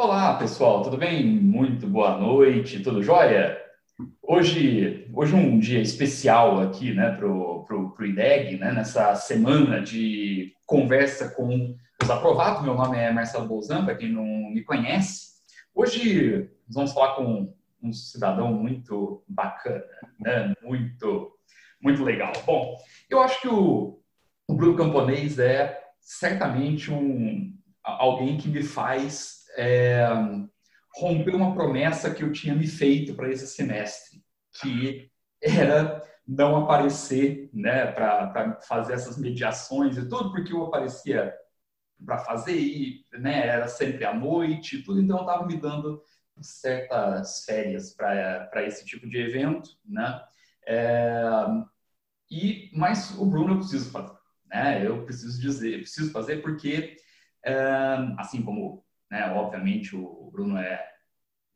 Olá, pessoal, tudo bem? Muito boa noite, tudo jóia? Hoje, hoje um dia especial aqui, né, pro, pro, pro IDEG, né, nessa semana de conversa com os aprovados. Meu nome é Marcelo Bolzan, para quem não me conhece. Hoje vamos falar com um cidadão muito bacana, né, muito, muito legal. Bom, eu acho que o, o Bruno Camponês é certamente um, alguém que me faz é, romper uma promessa que eu tinha me feito para esse semestre, que era não aparecer né, para fazer essas mediações e tudo, porque eu aparecia para fazer e né, era sempre à noite e tudo, então estava me dando certas férias para esse tipo de evento, né? É, e mas o Bruno eu preciso fazer, né? Eu preciso dizer, eu preciso fazer porque é, assim como né? Obviamente, o Bruno é,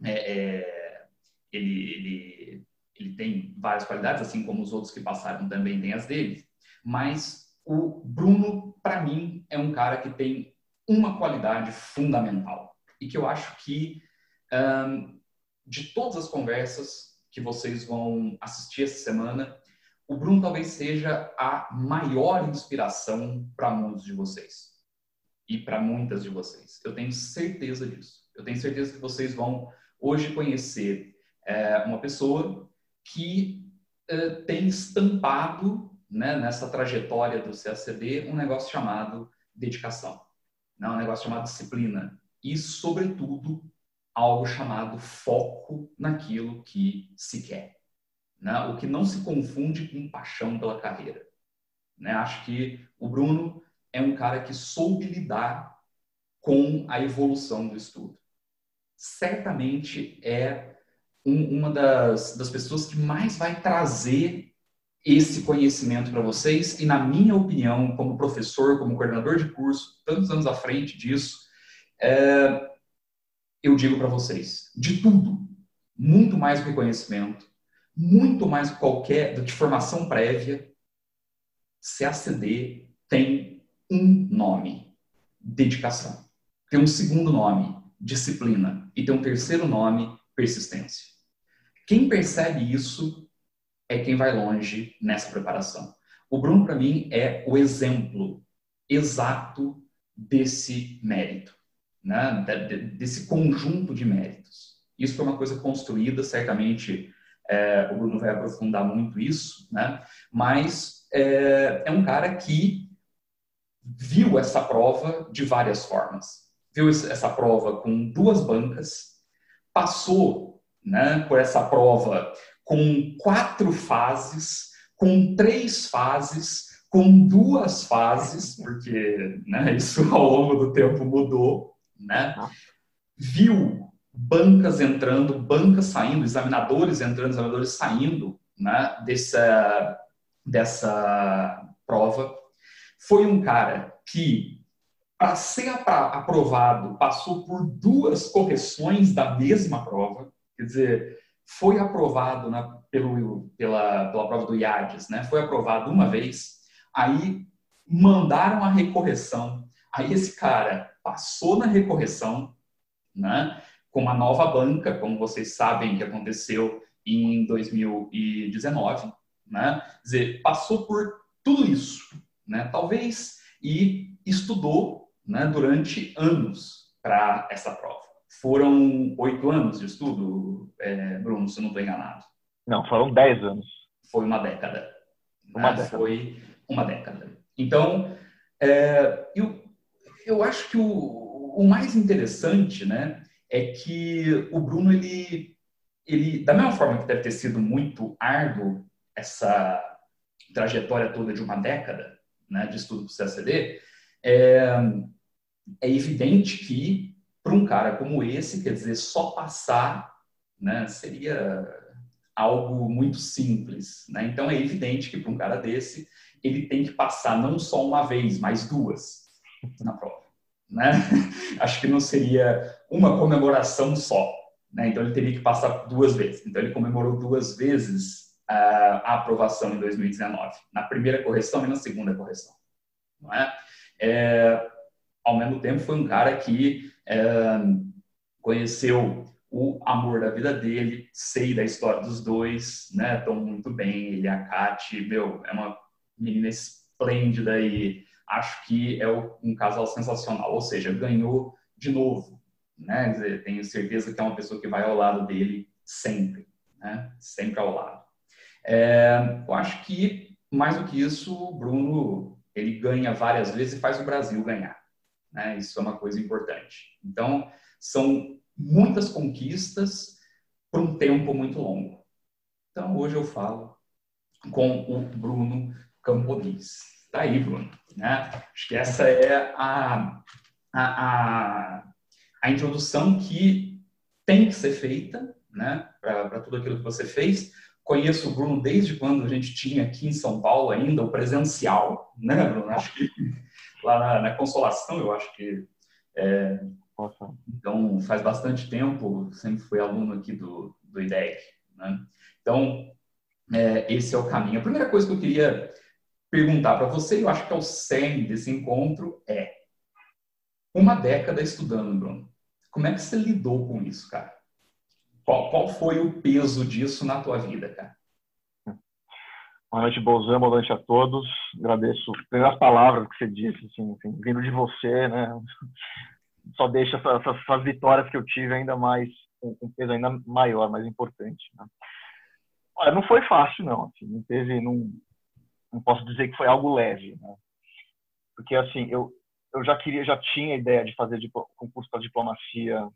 é, é ele, ele, ele tem várias qualidades, assim como os outros que passaram também têm as dele. Mas o Bruno, para mim, é um cara que tem uma qualidade fundamental e que eu acho que um, de todas as conversas que vocês vão assistir essa semana, o Bruno talvez seja a maior inspiração para muitos de vocês e para muitas de vocês. Eu tenho certeza disso. Eu tenho certeza que vocês vão hoje conhecer é, uma pessoa que é, tem estampado né, nessa trajetória do CACD um negócio chamado dedicação, né, um negócio chamado disciplina e, sobretudo, algo chamado foco naquilo que se quer. Né? O que não se confunde com paixão pela carreira. Né? Acho que o Bruno é um cara que soube lidar com a evolução do estudo. Certamente é um, uma das, das pessoas que mais vai trazer esse conhecimento para vocês e, na minha opinião, como professor, como coordenador de curso, tantos anos à frente disso, é, eu digo para vocês, de tudo, muito mais do que conhecimento, muito mais qualquer que formação prévia, CACD tem um nome, dedicação. Tem um segundo nome, disciplina. E tem um terceiro nome, persistência. Quem percebe isso é quem vai longe nessa preparação. O Bruno, para mim, é o exemplo exato desse mérito, né? desse conjunto de méritos. Isso foi uma coisa construída, certamente é, o Bruno vai aprofundar muito isso, né? mas é, é um cara que viu essa prova de várias formas. Viu essa prova com duas bancas, passou né, por essa prova com quatro fases, com três fases, com duas fases, porque né, isso ao longo do tempo mudou, né? Viu bancas entrando, bancas saindo, examinadores entrando, examinadores saindo, né, dessa, dessa prova foi um cara que, para ser aprovado, passou por duas correções da mesma prova, quer dizer, foi aprovado na, pelo, pela, pela prova do IADES, né? foi aprovado uma vez, aí mandaram a recorreção, aí esse cara passou na recorreção, né? com uma nova banca, como vocês sabem que aconteceu em 2019, né? Quer dizer, passou por tudo isso, né? Talvez e estudou, né, durante anos para essa prova. Foram oito anos de estudo, é, Bruno, se não estou enganado. Não, foram dez anos. Foi uma década. Uma né? década. Foi uma década. Então, é, eu, eu acho que o, o mais interessante, né, é que o Bruno, ele, ele, da mesma forma que deve ter sido muito árduo essa trajetória toda de uma década, né, de estudo para o CACD, é, é evidente que para um cara como esse, quer dizer, só passar né, seria algo muito simples. Né? Então é evidente que para um cara desse, ele tem que passar não só uma vez, mas duas na prova. Né? Acho que não seria uma comemoração só. Né? Então ele teria que passar duas vezes. Então ele comemorou duas vezes a aprovação em 2019, na primeira correção e na segunda correção. Não é? é ao mesmo tempo, foi um cara que é, conheceu o amor da vida dele, sei da história dos dois, né? Estão muito bem, ele e a Kate, meu, é uma menina esplêndida e acho que é um casal sensacional, ou seja, ganhou de novo, né? Tenho certeza que é uma pessoa que vai ao lado dele sempre, né? Sempre ao lado. É, eu acho que mais do que isso, o Bruno ele ganha várias vezes e faz o Brasil ganhar, né? Isso é uma coisa importante. Então são muitas conquistas por um tempo muito longo. Então, hoje eu falo com o Bruno Campolis. Tá aí, Bruno. Né? Acho que essa é a, a, a, a introdução que tem que ser feita né? para tudo aquilo que você fez. Conheço o Bruno desde quando a gente tinha aqui em São Paulo ainda o presencial, né, Bruno? Acho que lá na, na Consolação, eu acho que é, então, faz bastante tempo, sempre fui aluno aqui do, do IDEC. Né? Então, é, esse é o caminho. A primeira coisa que eu queria perguntar para você, eu acho que é o cerne desse encontro, é uma década estudando, Bruno. Como é que você lidou com isso, cara? Qual, qual foi o peso disso na tua vida, cara? Boa noite, Bolzão. Boa noite a todos. Agradeço as palavras que você disse, assim, assim, vindo de você, né? só deixa essas, essas, vitórias que eu tive ainda mais, com um peso ainda maior, mais importante. Né? Olha, não foi fácil, não. Assim, não teve, não, não posso dizer que foi algo leve, né? Porque, assim, eu, eu já queria, já tinha a ideia de fazer concurso para diplomacia?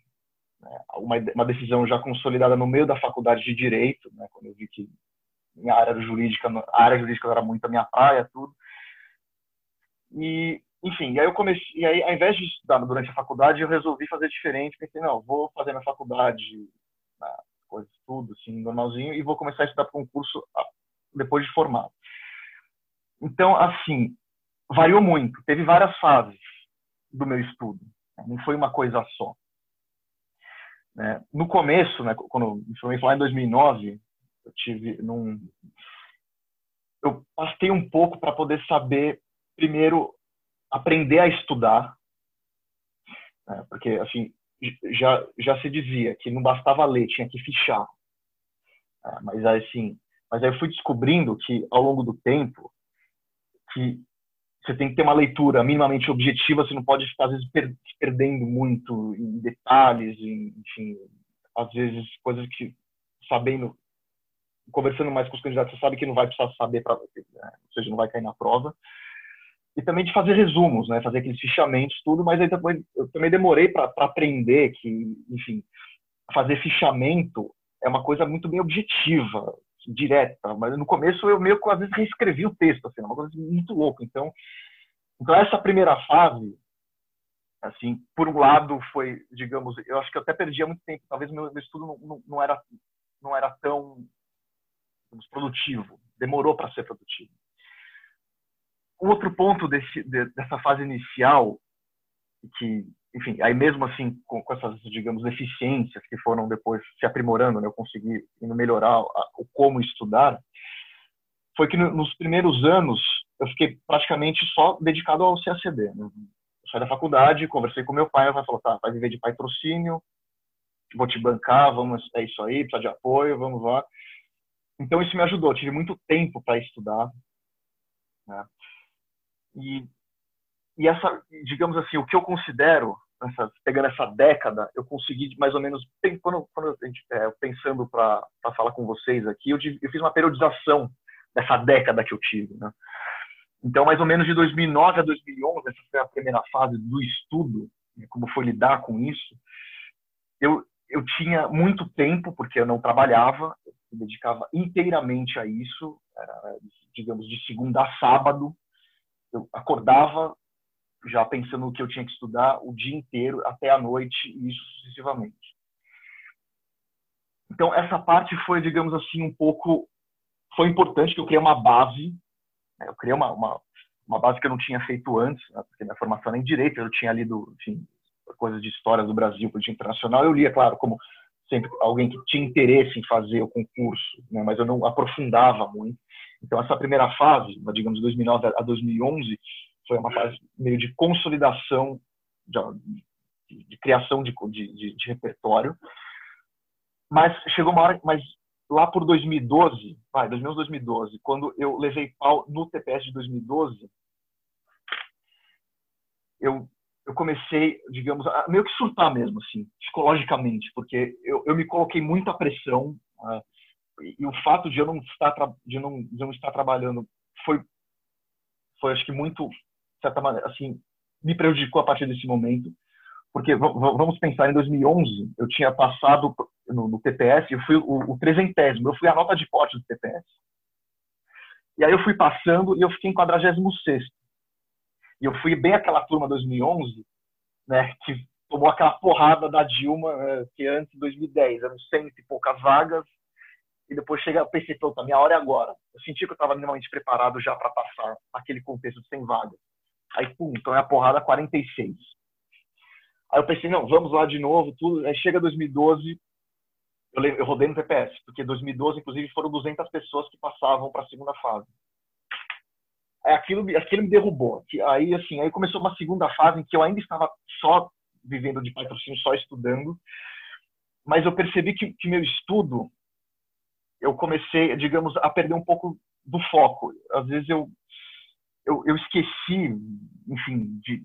Uma, uma decisão já consolidada no meio da faculdade de Direito, né? Quando eu vi que minha área jurídica, a área jurídica era muito a minha praia, tudo. E enfim, aí eu comecei, e aí ao invés de estudar durante a faculdade, eu resolvi fazer diferente, pensei, não, vou fazer minha faculdade, né, coisas tudo assim, normalzinho e vou começar a estudar para concurso ah, depois de formado. Então, assim, variou muito, teve várias fases do meu estudo, né, não foi uma coisa só. Né? No começo, né, quando me formei lá em 2009, eu tive num eu passei um pouco para poder saber primeiro aprender a estudar, né? porque assim já já se dizia que não bastava ler, tinha que fichar. É, mas assim, mas aí eu fui descobrindo que ao longo do tempo que você tem que ter uma leitura minimamente objetiva, você não pode ficar às vezes per perdendo muito em detalhes, em, enfim, às vezes coisas que sabendo conversando mais com os candidatos, você sabe que não vai precisar saber para, né? ou seja, não vai cair na prova e também de fazer resumos, né? Fazer aqueles fichamentos, tudo, mas aí depois eu também demorei para aprender que, enfim, fazer fichamento é uma coisa muito bem objetiva, direta, mas no começo eu meio que às vezes reescrevi o texto, assim, uma coisa muito louca. Então, então essa primeira fase, assim, por um lado foi, digamos, eu acho que eu até perdia muito tempo, talvez meu, meu estudo não, não, não, era não era tão digamos, produtivo, demorou para ser produtivo outro ponto desse, dessa fase inicial, que, enfim, aí mesmo assim, com, com, essas, digamos, deficiências que foram depois se aprimorando, né, eu consegui melhorar o como estudar, foi que no, nos primeiros anos eu fiquei praticamente só dedicado ao CACD. Né? Eu saí da faculdade, conversei com meu pai, meu pai falou, tá, vai viver de patrocínio, vou te bancar, vamos, é isso aí, precisa de apoio, vamos lá. Então isso me ajudou, tive muito tempo para estudar. Né? E, e essa, digamos assim, o que eu considero, essa, pegando essa década, eu consegui mais ou menos, quando, quando gente, é, pensando para falar com vocês aqui, eu, eu, fiz uma periodização dessa década que eu tive. Né? Então, mais ou menos de 2009 a 2011, essa foi a primeira fase do estudo, né, como foi lidar com isso. Eu, eu tinha muito tempo, porque eu não trabalhava, eu me dedicava inteiramente a isso, era, digamos, de segunda a sábado, eu acordava já pensando no que eu tinha que estudar o dia inteiro até a noite e isso sucessivamente. Então essa parte foi, digamos assim, um pouco foi importante que eu criei uma base, né? eu criei uma, uma, uma base que eu não tinha feito antes, né? porque minha formação era em direito, eu tinha lido, enfim, coisas de história do Brasil, política internacional, eu lia, claro, como sempre alguém que tinha interesse em fazer o concurso, né? mas eu não aprofundava muito. Então, essa primeira fase, digamos, de 2009 a 2011, foi uma fase meio de consolidação, de, de, criação de, de, de, repertório. Mas chegou uma hora, mas lá por 2012, vai, 2011, 2012, quando eu levei pau no TPS de 2012, eu, eu comecei, digamos, a meio que surtar mesmo, assim, psicologicamente, porque eu, eu me coloquei muita pressão, uh, e, e, o fato de eu não estar, de não, de não estar trabalhando foi, foi acho que muito, certa maneira, assim, me prejudicou a partir desse momento, porque vamos pensar, em 2011, eu tinha passado no, no TPS, eu fui o, o trezentésimo, eu fui a nota de corte do TPS. E aí eu fui passando e eu fiquei em 46 E eu fui bem aquela turma 2011, né, que tomou aquela porrada da Dilma, né, que antes de 2010, eram cento e poucas vagas, e depois chega, eu pensei, a minha hora é agora. Eu senti que eu estava minimamente preparado já para passar aquele contexto de 100 vagas. Aí, pum, então é a porrada 46. Aí eu pensei, não, vamos lá de novo, tudo. Aí chega 2012, eu, eu rodei no TPS, porque 2012, inclusive, foram 200 pessoas que passavam para a segunda fase. Aí aquilo, aquilo me derrubou. Aí, assim, aí começou uma segunda fase em que eu ainda estava só vivendo de patrocínio, só estudando, mas eu percebi que, que meu estudo, eu comecei, digamos, a perder um pouco do foco. Às vezes eu, eu, eu esqueci, enfim, de,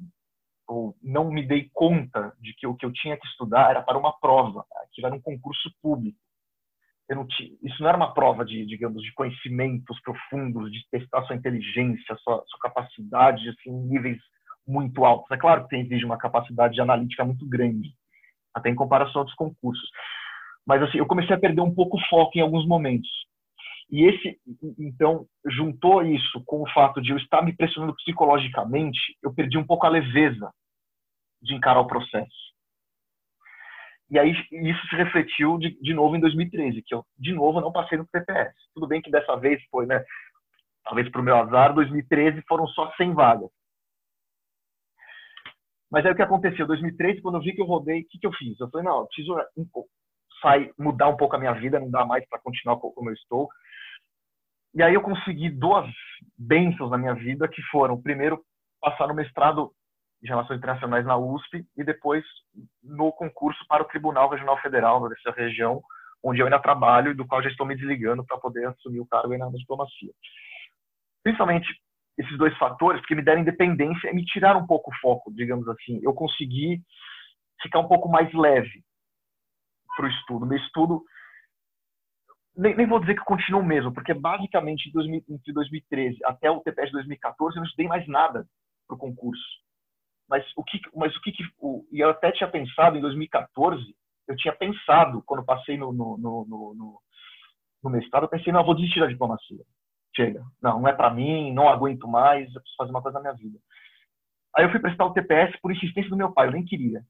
ou não me dei conta de que o que eu tinha que estudar era para uma prova, que era um concurso público. Não tinha, isso não era uma prova de, digamos, de conhecimentos profundos, de testar sua inteligência, sua, sua capacidade, assim, níveis muito altos. É claro que exige uma capacidade analítica muito grande, até em comparação a outros concursos. Mas assim, eu comecei a perder um pouco o foco em alguns momentos. E esse, então, juntou isso com o fato de eu estar me pressionando psicologicamente, eu perdi um pouco a leveza de encarar o processo. E aí isso se refletiu de, de novo em 2013, que eu de novo não passei no PPS. Tudo bem que dessa vez foi, né? Talvez para o meu azar, 2013 foram só 100 vagas. Mas aí o que aconteceu? 2013, quando eu vi que eu rodei, o que, que eu fiz? Eu falei, não, eu preciso sair, mudar um pouco a minha vida, não dá mais para continuar como eu estou. E aí eu consegui duas bênçãos na minha vida, que foram, primeiro, passar no mestrado de Relações Internacionais na USP e depois no concurso para o Tribunal Regional Federal dessa região, onde eu ainda trabalho e do qual já estou me desligando para poder assumir o cargo na diplomacia. Principalmente esses dois fatores que me deram independência e me tiraram um pouco o foco, digamos assim. Eu consegui ficar um pouco mais leve para o estudo. Meu estudo, nem, nem, vou dizer que continua o mesmo, porque basicamente entre 2013 até o TPS de 2014 eu não estudei mais nada para o concurso. Mas o que, mas o que, que o, e eu até tinha pensado em 2014, eu tinha pensado quando passei no, no, no, no, no mestrado, eu pensei, não, eu vou desistir da diplomacia. Chega, não, não é para mim, não aguento mais, eu preciso fazer uma coisa na minha vida. Aí eu fui prestar o TPS por insistência do meu pai, eu nem queria.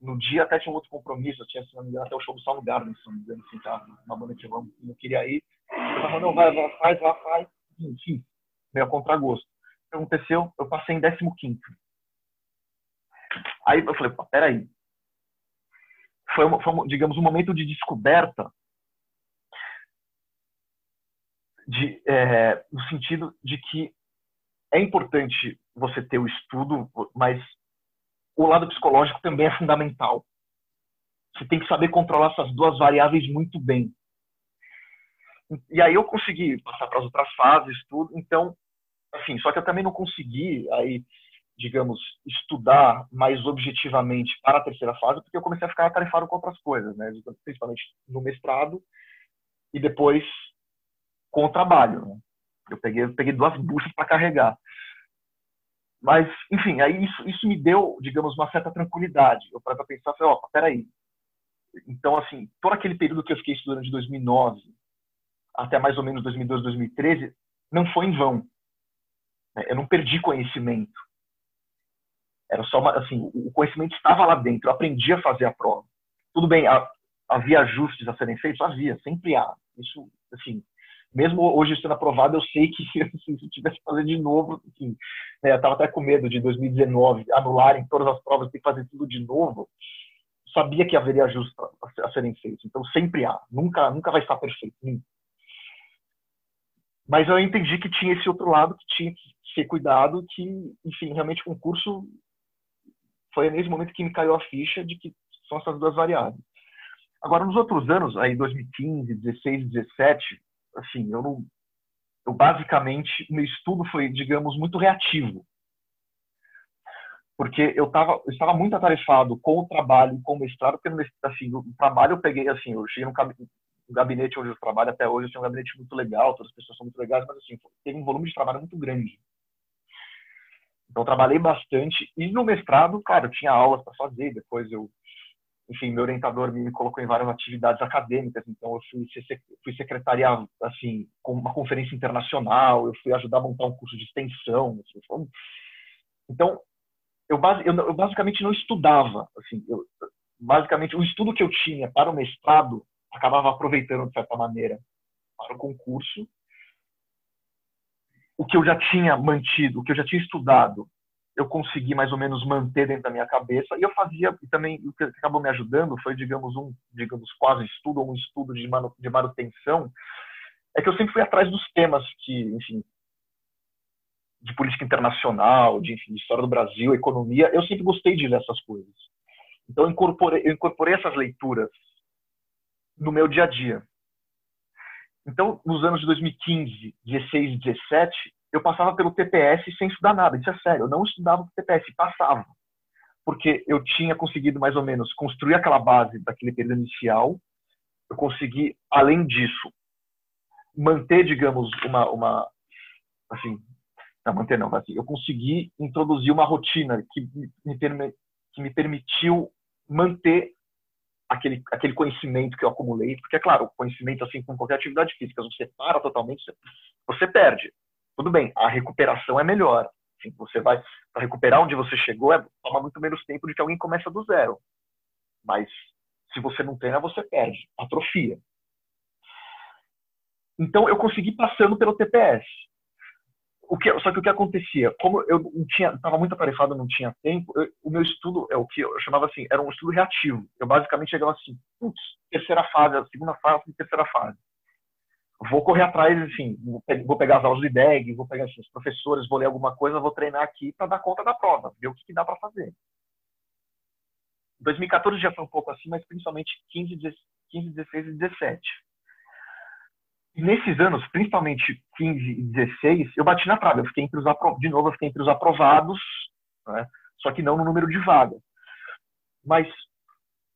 No dia até tinha um outro compromisso, eu tinha, se não me engano, até o show do Soundgarden, se não me engano, assim, tá, uma banda que eu não queria ir. Eu falei, não, vai, vai, faz, vai, faz. Enfim, meio a contragosto. O que aconteceu? Eu passei em 15 Aí eu falei, peraí. Foi, uma, foi, digamos, um momento de descoberta de, é, no sentido de que é importante você ter o estudo, mas o lado psicológico também é fundamental. Você tem que saber controlar essas duas variáveis muito bem. E aí eu consegui passar para as outras fases, tudo. Então, assim, só que eu também não consegui aí digamos, estudar mais objetivamente para a terceira fase, porque eu comecei a ficar atarefado com outras coisas, né? principalmente no mestrado e depois com o trabalho. Né? Eu peguei, eu peguei duas buchas para carregar. Mas, enfim, aí isso, isso me deu, digamos, uma certa tranquilidade. Eu parei para pensar, falei, ó, peraí. Então, assim, todo aquele período que eu fiquei estudando de 2009 até mais ou menos 2012, 2013, não foi em vão. Eu não perdi conhecimento. Era só uma, assim, o conhecimento estava lá dentro. Eu aprendi a fazer a prova. Tudo bem, havia ajustes a serem feitos, havia, sempre há. Isso, assim, mesmo hoje sendo aprovado, eu sei que assim, se eu tivesse que fazer de novo, assim, né, eu estava até com medo de 2019 anularem todas as provas, ter que fazer tudo de novo. Sabia que haveria ajustes a, serem feitos. Então sempre há, nunca, nunca vai estar perfeito. Nunca. Mas eu entendi que tinha esse outro lado que tinha que ser cuidado, que, enfim, realmente o concurso foi nesse momento que me caiu a ficha de que são essas duas variáveis. Agora, nos outros anos, aí 2015, 16, 17, assim, eu não, eu basicamente, meu estudo foi, digamos, muito reativo. Porque eu, tava, eu estava muito atarefado com o trabalho, com o mestrado, porque assim, o trabalho eu peguei, assim, eu cheguei no gabinete onde eu trabalho até hoje, eu tenho um gabinete muito legal, todas as pessoas são muito legais, mas assim, teve um volume de trabalho muito grande. Então, trabalhei bastante. E no mestrado, claro, eu tinha aulas para fazer. Depois, eu, enfim, meu orientador me colocou em várias atividades acadêmicas. Então, eu fui, fui secretariar, assim, com uma conferência internacional. Eu fui ajudar a montar um curso de extensão. Assim, então, eu, eu, basicamente não estudava. Assim, eu, basicamente, o estudo que eu tinha para o mestrado acabava aproveitando, de certa maneira, para o concurso o que eu já tinha mantido, o que eu já tinha estudado, eu consegui mais ou menos manter dentro da minha cabeça e eu fazia e também o que acabou me ajudando foi digamos um digamos quase estudo um estudo de, manu, de manutenção é que eu sempre fui atrás dos temas que enfim de política internacional de, enfim, de história do Brasil economia eu sempre gostei de ler essas coisas. Então eu incorporei eu incorporei essas leituras no meu dia a dia. Então, nos anos de 2015, 16 e 17, eu passava pelo TPS sem estudar nada. Isso é sério. Eu não estudava o TPS, passava. Porque eu tinha conseguido, mais ou menos, construir aquela base daquele período inicial. Eu consegui, além disso, manter, digamos, uma. uma assim, não, manter não, assim, eu consegui introduzir uma rotina que me, que me permitiu manter aquele, aquele conhecimento que eu acumulei, porque, é claro, o conhecimento, assim como qualquer atividade física, você para totalmente, você perde. Tudo bem, a recuperação é melhor. Assim, você vai, para recuperar onde você chegou, é, toma muito menos tempo do que alguém começa do zero. Mas, se você não treina, você perde, atrofia. Então, eu consegui passando pelo TPS o que, só que o que acontecia, como eu não tinha, estava muito atarefado, não tinha tempo, eu, o meu estudo é o que eu chamava assim, era um estudo reativo. Eu basicamente chegava assim, putz, terceira fase, segunda fase, terceira fase. Vou correr atrás, assim, vou pegar as aulas do IDEG, vou pegar assim, os professores, vou ler alguma coisa, vou treinar aqui para dar conta da prova, ver o que, que dá para fazer. 2014 já foi um pouco assim, mas principalmente 15, 15 16 e 17 nesses anos, principalmente 15 e 16, eu bati na trave. Eu fiquei entre os de novo, eu fiquei entre os aprovados, né? só que não no número de vagas. Mas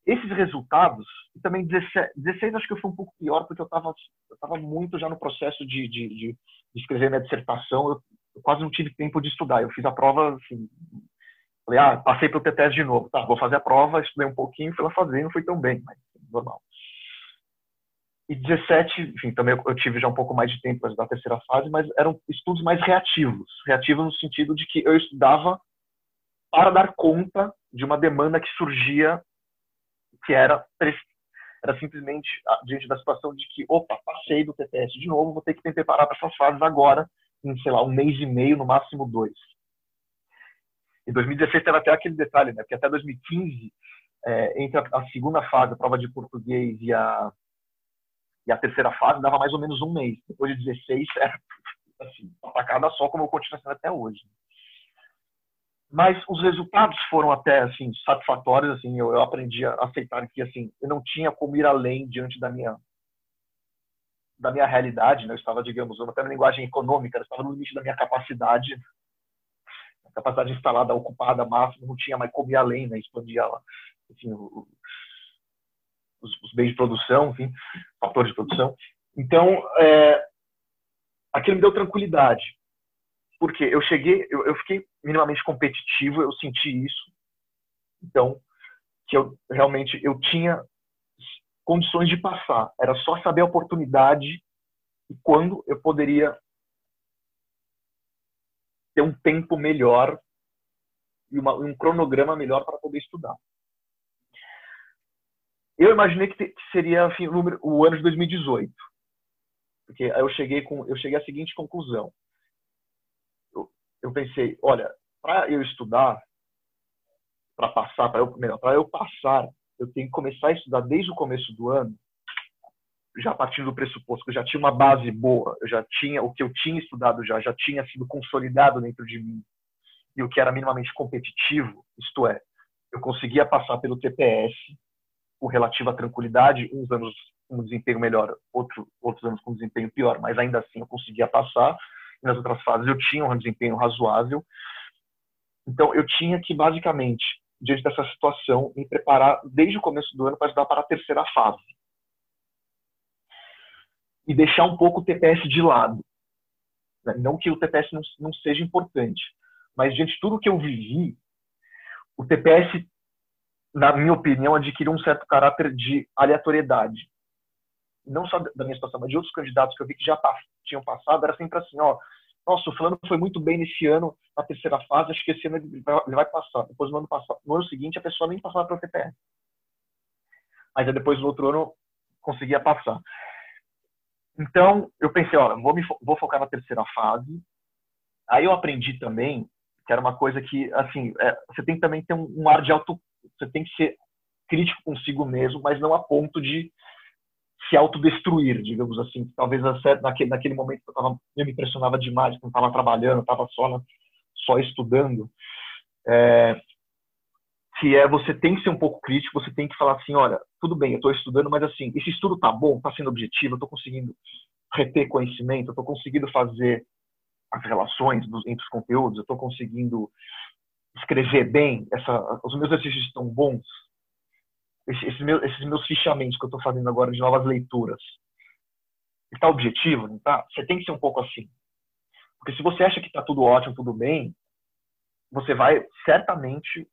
esses resultados, e também 16, 16 acho que fui um pouco pior, porque eu estava eu tava muito já no processo de, de, de escrever minha dissertação, eu, eu, quase não tive tempo de estudar. Eu fiz a prova, assim, falei, ah, passei pelo TTS de novo. Tá, vou fazer a prova, estudei um pouquinho, fui lá fazer, não foi tão bem, mas normal. E 17, enfim, também eu tive já um pouco mais de tempo para estudar a terceira fase, mas eram estudos mais reativos. Reativos no sentido de que eu estudava para dar conta de uma demanda que surgia, que era, era simplesmente diante da situação de que, opa, passei do TTS de novo, vou ter que me preparar para essas fases agora, em, sei lá, um mês e meio, no máximo dois. Em 2016 teve até aquele detalhe, né? Porque até 2015, é, entre a, a segunda fase, a prova de português e a e a terceira fase dava mais ou menos um mês. Depois de 16, era assim, atacada só, como eu continuo sendo até hoje. Mas os resultados foram até assim satisfatórios, assim, eu, eu aprendi a aceitar que assim, eu não tinha como ir além diante da minha da minha realidade, né? Eu estava, digamos, até na linguagem econômica, eu estava no limite da minha capacidade, a capacidade instalada, ocupada, máxima, não tinha mais como ir além, né? Expandir ela, enfim, o, os, os bens de produção, enfim, fatores de produção. Então, é, aquilo me deu tranquilidade, porque eu cheguei, eu, eu fiquei minimamente competitivo, eu senti isso, então que eu realmente eu tinha condições de passar, era só saber a oportunidade e quando eu poderia ter um tempo melhor e uma, um cronograma melhor para poder estudar. Eu imaginei que, seria enfim, o, número, o ano de 2018. Porque eu cheguei, com, eu cheguei à seguinte conclusão. Eu, pensei, olha, para eu estudar, para passar, para eu, melhor, para eu passar, eu tenho que começar a estudar desde o começo do ano, já partindo do pressuposto que eu já tinha uma base boa, eu já tinha o que eu tinha estudado já, já tinha sido consolidado dentro de mim e o que era minimamente competitivo, isto é, eu conseguia passar pelo TPS com relativa tranquilidade, uns anos com desempenho melhor, outro, outros anos com desempenho pior, mas ainda assim eu conseguia passar. Nas outras fases eu tinha um desempenho razoável. Então eu tinha que basicamente, diante dessa situação, me preparar desde o começo do ano para estudar para a terceira fase. E deixar um pouco o TPS de lado. Não que o TPS não, não seja importante, mas diante de tudo que eu vivi, o TPS, na minha opinião, adquiriu um certo caráter de aleatoriedade. Não só da minha situação, mas de outros candidatos que eu vi que já tinham passado, era sempre assim, ó, nossa, o fulano foi muito bem nesse ano, na terceira fase, acho que esse ano ele vai, ele vai passar. Depois, no ano, passado, no ano seguinte, a pessoa nem passava para o TPS. Mas depois, no outro ano, conseguia passar. Então, eu pensei, ó, vou, me, vou focar na terceira fase. Aí eu aprendi também que era uma coisa que, assim, é, você tem que também ter um, um, ar de auto... Você tem que ser crítico consigo mesmo, mas não a ponto de se autodestruir, digamos assim. Talvez naquele, naquele momento eu, tava, eu me impressionava demais, não estava trabalhando, estava só, só estudando. É, que é você tem que ser um pouco crítico, você tem que falar assim, olha, tudo bem, eu estou estudando, mas assim, esse estudo tá bom, está sendo objetivo, eu estou conseguindo reter conhecimento, eu estou conseguindo fazer as relações dos, entre os conteúdos, eu estou conseguindo escrever bem, essa, os meus exercícios estão bons, esses, meus, esses meus fichamentos que eu estou fazendo agora de novas leituras, está objetivo, não está? Você tem que ser um pouco assim. Porque se você acha que está tudo ótimo, tudo bem, você vai, certamente,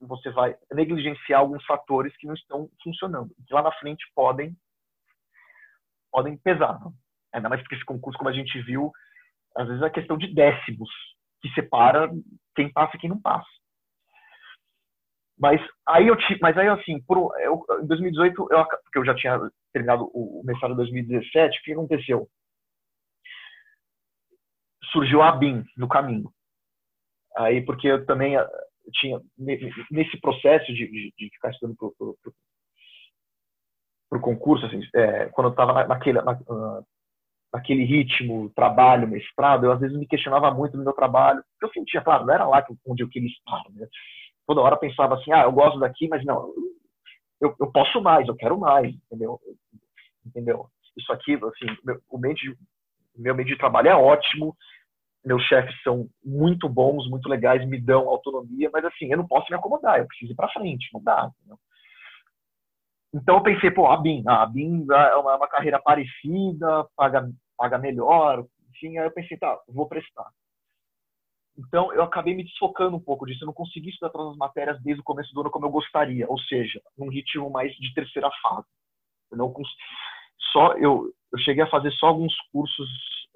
você vai negligenciar alguns fatores que não estão funcionando, que lá na frente podem, podem pesar. Não? Ainda mais porque esse concurso, como a gente viu, às vezes é questão de décimos que separa quem passa e quem não passa. Mas aí eu mas aí assim, por, eu, em 2018 eu porque eu já tinha terminado o mestrado em 2017, o que aconteceu? Surgiu a BIM no caminho. Aí porque eu também eu tinha nesse processo de, de, de ficar estudando para o concurso, assim, é, quando eu estava naquele, na, naquele ritmo, trabalho, mestrado, eu às vezes me questionava muito no meu trabalho, porque eu sentia, claro, não era lá onde eu queria estar, né? Toda hora pensava assim, ah, eu gosto daqui, mas não, eu, eu posso mais, eu quero mais, entendeu? Entendeu? Isso aqui, assim, meu, o meio de, meu meio de trabalho é ótimo, meus chefes são muito bons, muito legais, me dão autonomia, mas assim, eu não posso me acomodar, eu preciso ir para frente, não dá, entendeu? Então eu pensei, pô, a BIM, a BIM é uma, uma, carreira parecida, paga, paga melhor, enfim, aí eu pensei, tá, vou prestar. Então eu acabei me desfocando um pouco disso, eu não consegui estudar todas as matérias desde o começo do ano como eu gostaria, ou seja, num ritmo mais de terceira fase. Eu não só eu, eu cheguei a fazer só alguns cursos,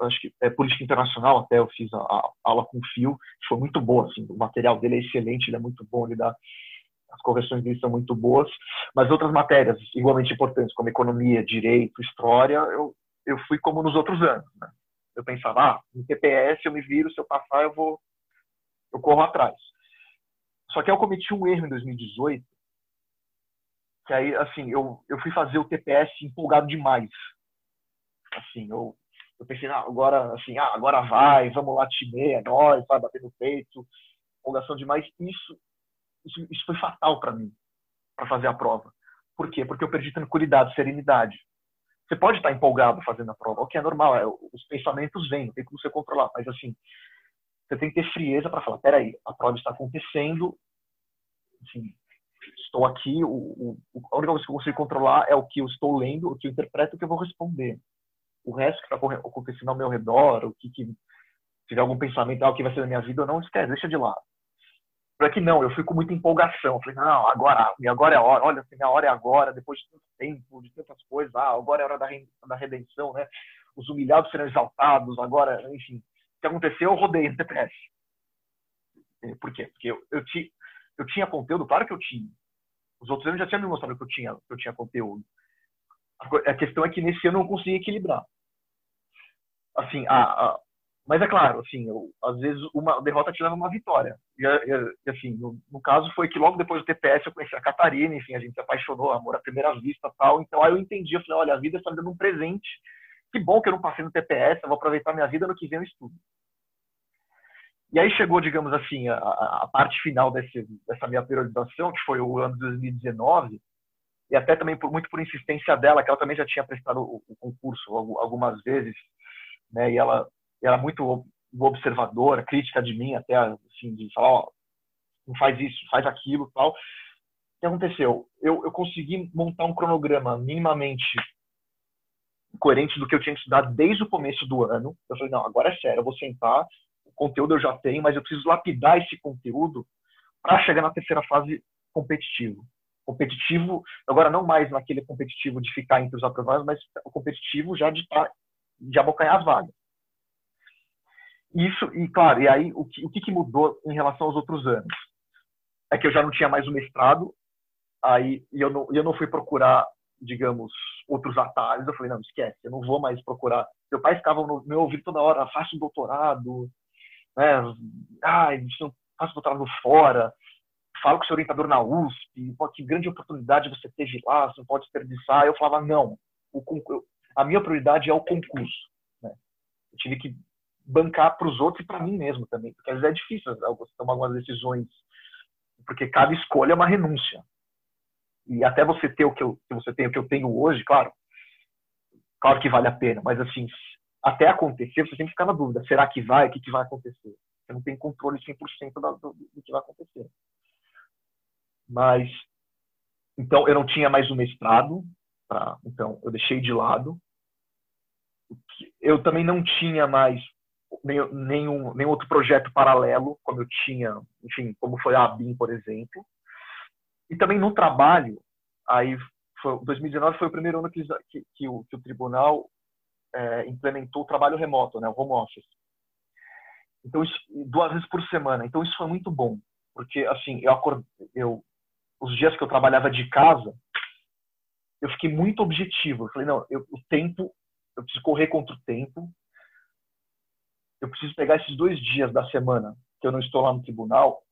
acho que é política internacional até eu fiz a, a aula com o Fio, que foi muito boa, assim, o material dele é excelente, ele é muito bom, ele dá as correções dele são muito boas, mas outras matérias igualmente importantes, como economia, direito, história, eu, eu fui como nos outros anos. Né? Eu pensava, ah, no TPS eu me viro, se eu passar eu vou, eu corro atrás. Só que eu cometi um erro em 2018, que aí, assim, eu, eu fui fazer o TPS empolgado demais. Assim, eu, eu pensei, ah, agora, assim, ah, agora vai, vamos lá, time, é nóis, vai bater no peito, empolgação demais. Isso isso, isso foi fatal para mim, para fazer a prova. Por quê? Porque eu perdi tranquilidade, serenidade. Você pode estar empolgado fazendo a prova, o que é normal, é, os pensamentos vêm, não tem como você controlar, mas assim, você tem que ter frieza para falar, peraí, a prova está acontecendo, assim, estou aqui, o, o, a única coisa que eu consigo controlar é o que eu estou lendo, o que eu interpreto, o que eu vou responder. O resto que está acontecendo ao meu redor, o que, que tiver algum pensamento, ah, o que vai ser da minha vida, não esquece, deixa de lado. Para que não, eu fui com muita empolgação. Falei, não, agora, agora é a hora, olha, minha hora é agora, depois de tanto tempo, de tantas coisas, ah, agora é a hora da, da redenção, né? Os humilhados serão exaltados, agora, enfim. O que aconteceu, eu rodei no TPS. Por quê? Porque eu, eu, ti, eu tinha conteúdo, claro que eu tinha. Os outros anos já tinham me mostrado que eu tinha, que eu tinha conteúdo. A, a questão é que nesse ano eu não consegui equilibrar. Assim, a, a mas é claro, assim, eu, às vezes uma derrota te leva a uma vitória. E, e assim, no, no, caso foi que logo depois do TPS eu conheci a Catarina, enfim, a gente se apaixonou, amor à primeira vista tal. Então aí eu entendi, eu falei, olha, a vida está me dando um presente. Que bom que eu não passei no TPS, eu vou aproveitar minha vida no que vem eu estudo. E aí chegou, digamos assim, a, a parte final desse, dessa minha periodização, que foi o ano de 2019, e até também por, muito por insistência dela, que ela também já tinha prestado o, o concurso algumas vezes, né? E ela era muito observadora, crítica de mim, até assim, de falar, ó, não faz isso, faz aquilo, tal. O que aconteceu? Eu, eu consegui montar um cronograma minimamente coerente do que eu tinha estudado desde o começo do ano. Eu falei, não, agora é sério, eu vou sentar, o conteúdo eu já tenho, mas eu preciso lapidar esse conteúdo para chegar na terceira fase competitivo competitivo, agora não mais naquele competitivo de ficar entre os aprovados, mas o competitivo já de, tá, de abocanhar as vagas. Isso, e claro, e aí o que, o que mudou em relação aos outros anos? É que eu já não tinha mais o mestrado, aí e eu não, eu não fui procurar, digamos, outros atalhos. Eu falei, não, esquece, eu não vou mais procurar. Meu pai ficava no meu ouvido toda hora, faça um doutorado, né? Ai, faça um doutorado fora falo com seu orientador na USP, pô, que grande oportunidade você teve lá, você não pode desperdiçar. Eu falava, não, o, a minha prioridade é o concurso. Né? Eu tive que bancar para os outros e para mim mesmo também, porque às vezes é difícil você tomar algumas decisões, porque cada escolha é uma renúncia. E até você ter o que, eu, que você tem, o que eu tenho hoje, claro, claro que vale a pena, mas assim, até acontecer, você sempre fica na dúvida, será que vai, o que, que vai acontecer? Você não tem controle 100% do, do, que vai acontecer. Mas então eu não tinha mais o mestrado, pra, então eu deixei de lado. Eu também não tinha mais nenhum, nenhum, outro projeto paralelo, como eu tinha, enfim, como foi a ABIN, por exemplo. E também no trabalho, aí foi, 2019 foi o primeiro ano que, que, que, o, que o, tribunal é, implementou o trabalho remoto, né, o home office. Então, isso, duas vezes por semana. Então, isso foi muito bom, porque, assim, eu, acord, eu os dias que eu trabalhava de casa, eu fiquei muito objetivo. Eu falei, não, eu, o tempo, eu preciso correr contra o tempo. Eu preciso pegar esses dois dias da semana que eu não estou lá no tribunal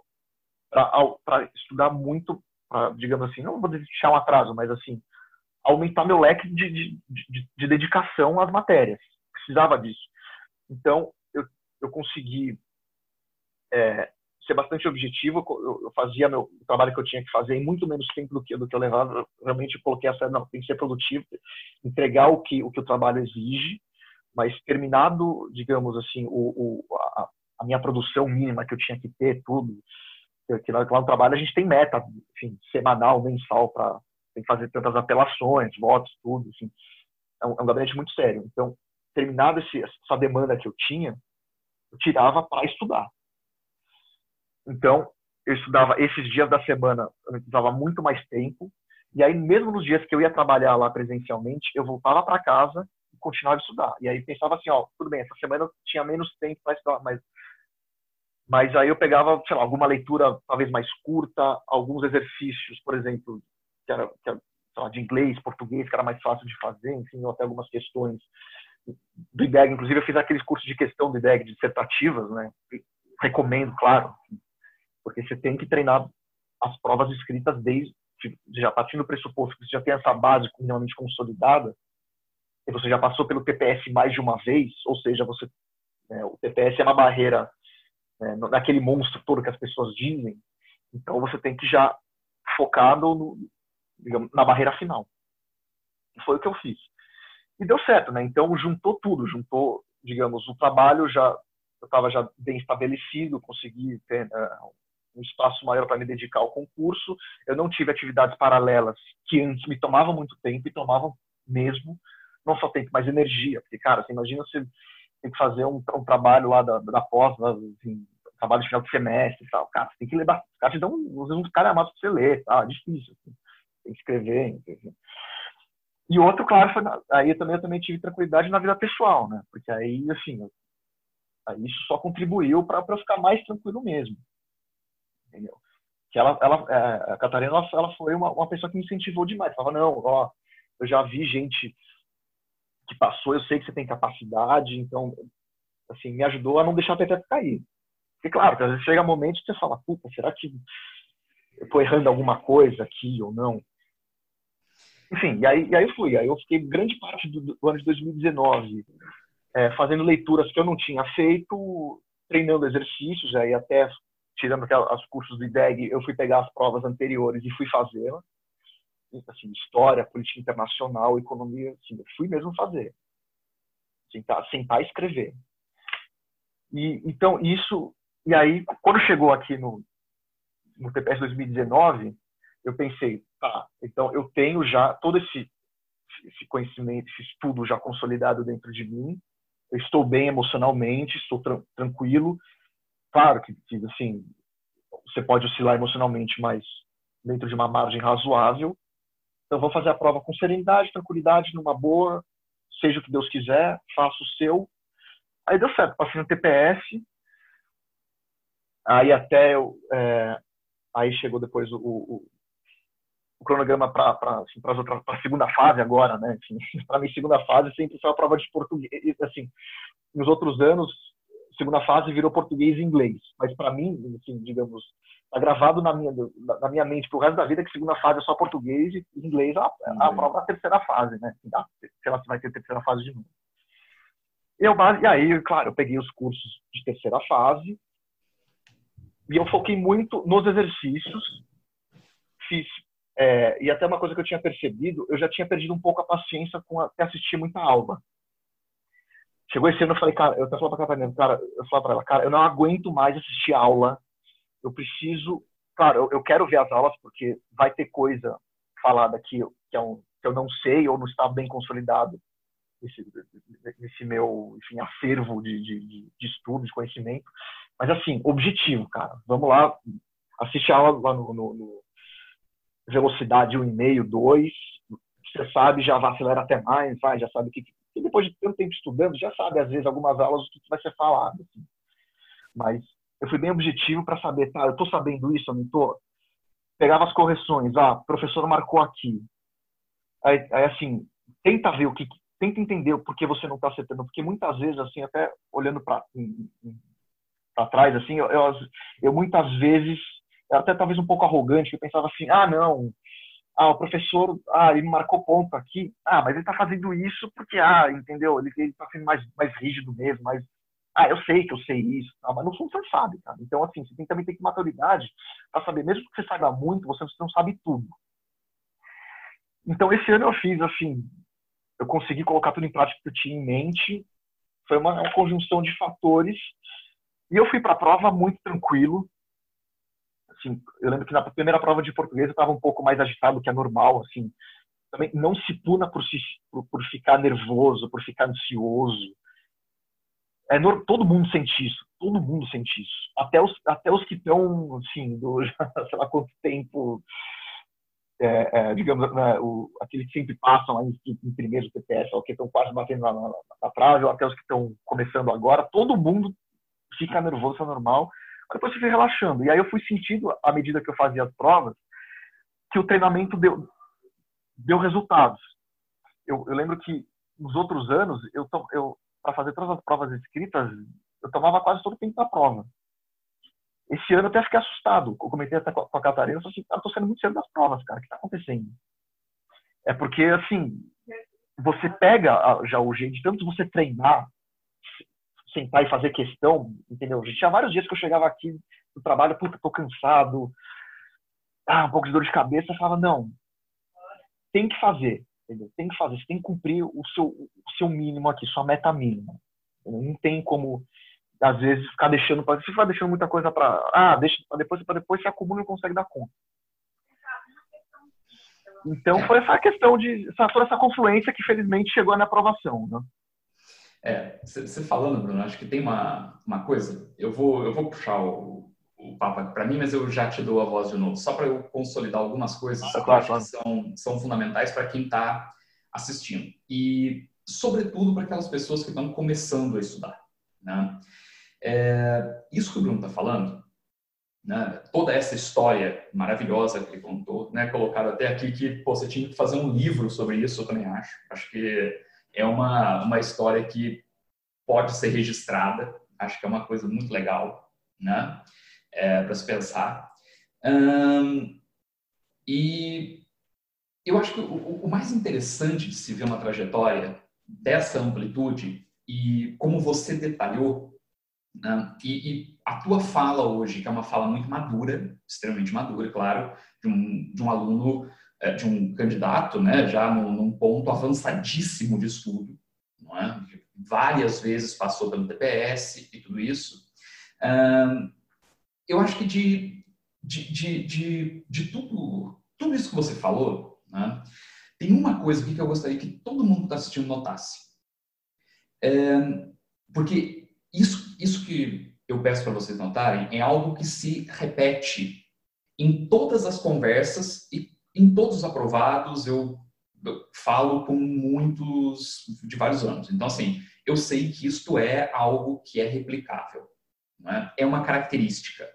para estudar muito, pra, digamos assim, não vou deixar um atraso, mas assim, aumentar meu leque de, de, de, de dedicação às matérias. Precisava disso. Então, eu, eu consegui é, ser bastante objetivo. Eu, eu fazia meu o trabalho que eu tinha que fazer em muito menos tempo do que, do que eu levava. Eu realmente coloquei essa, não, tem que ser produtivo, entregar o que o, que o trabalho exige, mas terminado, digamos assim, o, o a, a, minha produção mínima que eu tinha que ter, tudo. Que lá, lá no trabalho a gente tem meta, enfim, semanal, mensal, para fazer tantas apelações, votos, tudo. Assim. É, um, é um gabinete muito sério. Então, terminado esse, essa demanda que eu tinha, eu tirava para estudar. Então, eu estudava esses dias da semana, eu precisava muito mais tempo. E aí, mesmo nos dias que eu ia trabalhar lá presencialmente, eu voltava para casa continuava a estudar. E aí pensava assim, ó, tudo bem, essa semana eu tinha menos tempo para estudar, mas mas aí eu pegava, sei lá, alguma leitura talvez mais curta, alguns exercícios, por exemplo, que era, que era lá, de inglês, português, que era mais fácil de fazer, enfim, ou até algumas questões do IDEG. Inclusive, eu fiz aqueles cursos de questão do IDEG, dissertativas, né? Recomendo, claro, porque você tem que treinar as provas escritas desde já partindo do pressuposto que você já tem essa base minimamente consolidada e você já passou pelo TPS mais de uma vez, ou seja, você né, o TPS é uma barreira né, naquele monstro todo que as pessoas dizem, então você tem que já focado no, digamos, na barreira final. Foi o que eu fiz. E deu certo, né? Então juntou tudo, juntou, digamos, o trabalho já eu estava já bem estabelecido, consegui ter uh, um espaço maior para me dedicar ao concurso. Eu não tive atividades paralelas que antes me tomavam muito tempo e tomavam mesmo, não só tempo, mas energia. Porque, cara, você imagina você tem que fazer um, um trabalho lá da, da pós, assim, trabalho de final de semestre e tal. Cara, você tem que ler bastante. Os caras te dão uns, uns amados para você ler, tá? É difícil. Assim. Tem que escrever, entendeu? E outro, claro, foi na, aí eu também, eu também tive tranquilidade na vida pessoal, né? Porque aí, assim, aí isso só contribuiu para eu ficar mais tranquilo mesmo entendeu? Que ela, ela, é, a Catarina, ela, ela foi uma, uma, pessoa que me incentivou demais. Falava, não, ó, eu já vi gente que passou, eu sei que você tem capacidade, então, assim, me ajudou a não deixar a peteca cair. Porque, claro, às vezes chega um momento que você fala, puta, será que eu tô errando alguma coisa aqui ou não? Enfim, e aí, e aí fui. Aí eu fiquei grande parte do, do ano de 2019 é, fazendo leituras que eu não tinha feito treinando exercícios, aí até tirando os cursos do IDEG, eu fui pegar as provas anteriores e fui fazê-las. Assim, história, política internacional, economia, assim, eu fui mesmo fazer. Sentar, sentar e escrever. E, então, isso... E aí, quando chegou aqui no, no TPS 2019, eu pensei, tá, então eu tenho já todo esse, esse conhecimento, esse estudo já consolidado dentro de mim, eu estou bem emocionalmente, estou tra tranquilo. Claro que, assim, você pode oscilar emocionalmente, mas dentro de uma margem razoável. Então, vou fazer a prova com serenidade, tranquilidade, numa boa, seja o que Deus quiser, faça o seu. Aí deu certo, passei no TPS. Aí até eu, é, aí chegou depois o, o, o cronograma para assim, a segunda fase agora, né? Para mim, segunda fase sempre foi a prova de português. Assim, nos outros anos, segunda fase virou português e inglês. Mas para mim, assim, digamos, tá gravado na minha, na minha mente pro resto da vida que segunda fase é só português e inglês é a, a prova da terceira fase, né? Sei lá se vai ter terceira fase de novo. Eu, e aí, claro, eu peguei os cursos de terceira fase e eu foquei muito nos exercícios, fiz é, e até uma coisa que eu tinha percebido, eu já tinha perdido um pouco a paciência com até assistir muita aula. Chegou esse ano, eu falei, cara, eu até falei pra Catarina, cara, eu falei pra ela, cara, eu não aguento mais assistir aula. Eu preciso, claro, eu, eu quero ver as aulas porque vai ter coisa falada aqui que, é um, que eu não sei ou não está bem consolidado nesse, meu, enfim, acervo de, de, de estudo, de conhecimento. Mas assim, objetivo, cara. Vamos lá, assistir a aula lá no, no, no velocidade 1,5, 2. Você sabe, já acelera até mais, vai, já sabe o que. E depois de tanto tempo estudando, já sabe, às vezes, algumas aulas o que vai ser falado. Assim. Mas eu fui bem objetivo para saber, tá, eu estou sabendo isso, eu não estou? Pegava as correções, ah, professor marcou aqui. Aí, aí, assim, tenta ver o que. Tenta entender o porquê você não está acertando, porque muitas vezes, assim, até olhando para trás, assim, eu, eu, eu muitas vezes até talvez um pouco arrogante, que eu pensava assim, ah, não, ah, o professor, ah, ele marcou ponto aqui, ah, mas ele está fazendo isso porque, ah, entendeu, ele está sendo mais, mais rígido mesmo, mais, ah, eu sei que eu sei isso, mas no fundo você sabe, cara. Então, assim, você tem, também tem que ter maturidade para saber, mesmo que você saiba muito, você não sabe tudo. Então, esse ano eu fiz, assim, eu consegui colocar tudo em prática que eu tinha em mente, foi uma, uma conjunção de fatores, e eu fui para a prova muito tranquilo, assim, eu lembro que na primeira prova de português eu estava um pouco mais agitado que é normal, assim. Também não se puna por, por, por ficar nervoso, por ficar ansioso. É, todo mundo sente isso, todo mundo sente isso. Até os, até os que estão, assim, do, sei lá quanto tempo, é, é, digamos, né, o, aqueles que sempre passam aí em primeiro TPS, que estão quase batendo na, na, na trave, ou até os que estão começando agora, todo mundo fica nervoso, é normal depois eu fui relaxando. E aí eu fui sentindo, à medida que eu fazia as provas, que o treinamento deu, deu resultados. Eu, eu lembro que nos outros anos, eu, eu para fazer todas as provas escritas, eu tomava quase todo o tempo da prova. Esse ano eu até fiquei assustado. Eu comentei até com a Catarina, eu falei assim, cara, sendo muito cedo das provas, cara, o que tá acontecendo? É porque, assim, você pega já o jeito de tanto você treinar, sentar e fazer questão, entendeu? Tinha vários dias que eu chegava aqui do trabalho, puta, tô cansado, ah, um pouco de dor de cabeça, eu falava, não, tem que fazer, entendeu? Tem que fazer, você tem que cumprir o seu, o seu mínimo aqui, sua meta mínima. Entendeu? Não tem como, às vezes, ficar deixando, para se ficar deixando muita coisa para, ah, deixa para depois, para depois, você acumula e não consegue dar conta. Então foi essa questão de, essa, essa confluência que felizmente chegou na aprovação, né? É, você falando, Bruno, acho que tem uma, uma coisa. Eu vou, eu vou puxar o, o papo aqui para mim, mas eu já te dou a voz de novo, só para eu consolidar algumas coisas ah, claro, que são, são fundamentais para quem está assistindo. E, sobretudo, para aquelas pessoas que estão começando a estudar. Né? É, isso que o Bruno está falando, né? toda essa história maravilhosa que ele contou, né? colocado até aqui que pô, você tinha que fazer um livro sobre isso, eu também acho. Acho que é uma, uma história que pode ser registrada, acho que é uma coisa muito legal, né? É, para se pensar. e eu acho que o, o, mais interessante de se ver uma trajetória dessa amplitude e como você detalhou, Né? E, e, a tua fala hoje, que é uma fala muito madura, extremamente madura, claro, de um, de um aluno, é, de um candidato, né, já num, num ponto avançadíssimo de estudo, é? várias vezes passou pelo TPS e tudo isso. Eu acho que de, de, de, de, de tudo, tudo isso que você falou, né, tem uma coisa aqui que eu gostaria que todo mundo que está assistindo notasse. É, porque isso, isso que eu peço para vocês notarem é algo que se repete em todas as conversas e em todos os aprovados. Eu, eu falo com muitos de vários anos. Então, assim, eu sei que isto é algo que é replicável. É? é uma característica.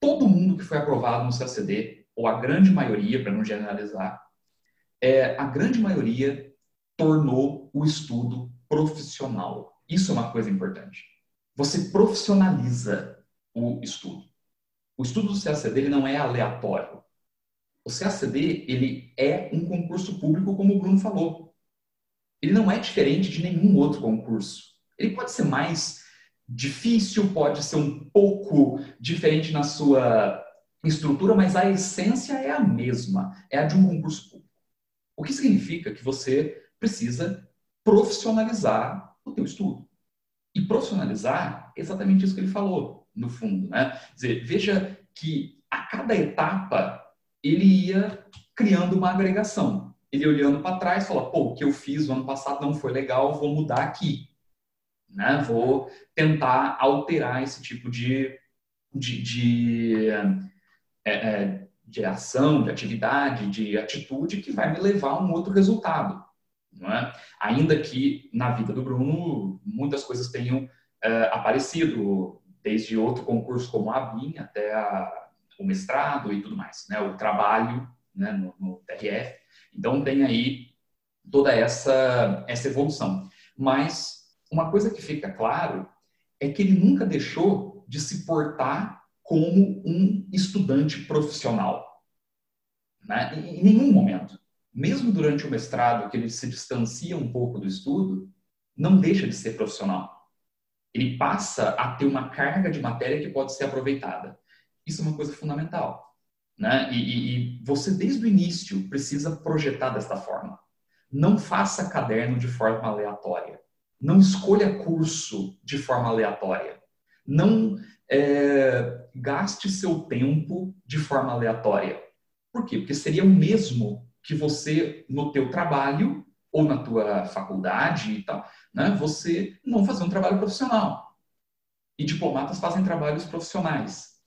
Todo mundo que foi aprovado no CACD, ou a grande maioria, para não generalizar, é, a grande maioria tornou o estudo profissional. Isso é uma coisa importante. Você profissionaliza o estudo. O estudo do CACD ele não é aleatório. O CACD ele é um concurso público, como o Bruno falou. Ele não é diferente de nenhum outro concurso. Ele pode ser mais difícil, pode ser um pouco diferente na sua estrutura, mas a essência é a mesma, é a de um concurso público. O que significa que você precisa profissionalizar o teu estudo. E profissionalizar é exatamente isso que ele falou, no fundo. Né? Quer dizer, veja que a cada etapa ele ia criando uma agregação. Ele olhando para trás, fala, pô, o que eu fiz no ano passado não foi legal, vou mudar aqui. Né? Vou tentar alterar esse tipo de, de, de, é, é, de ação, de atividade, de atitude que vai me levar a um outro resultado é? Ainda que na vida do Bruno muitas coisas tenham é, aparecido, desde outro concurso como a BIM até a, o mestrado e tudo mais, né? O trabalho né, no, no TRF. Então tem aí toda essa essa evolução. Mas uma coisa que fica claro é que ele nunca deixou de se portar como um estudante profissional. Né? Em nenhum momento mesmo durante o mestrado, que ele se distancia um pouco do estudo, não deixa de ser profissional. Ele passa a ter uma carga de matéria que pode ser aproveitada. Isso é uma coisa fundamental. Né? E, e, você, desde o início, precisa projetar desta forma. Não faça caderno de forma aleatória. Não escolha curso de forma aleatória. Não é, gaste seu tempo de forma aleatória. Por quê? Porque seria o mesmo que você, no teu trabalho ou na tua faculdade e tal, né, você não fazer um trabalho profissional. E diplomatas fazem trabalhos profissionais.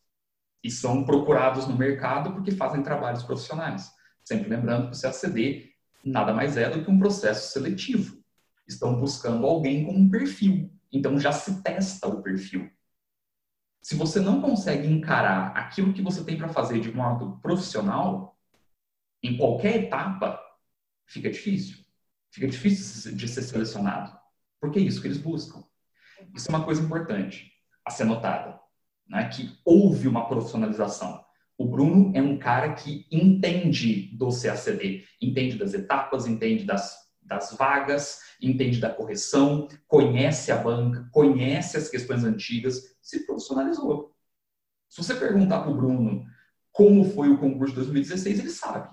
E são procurados no mercado porque fazem trabalhos profissionais. Sempre lembrando que o CACD nada mais é do que um processo seletivo. Estão buscando alguém com um perfil. Então já se testa o perfil. Se você não consegue encarar aquilo que você tem para fazer de modo profissional, em qualquer etapa, fica difícil. Fica difícil de ser selecionado. Porque é isso que eles buscam. Isso é uma coisa importante a ser notada, né? que houve uma profissionalização. O Bruno é um cara que entende do CACD, entende das etapas, entende das, das vagas, entende da correção, conhece a banca, conhece as questões antigas, se profissionalizou. Se você perguntar para o Bruno como foi o concurso de 2016, ele sabe.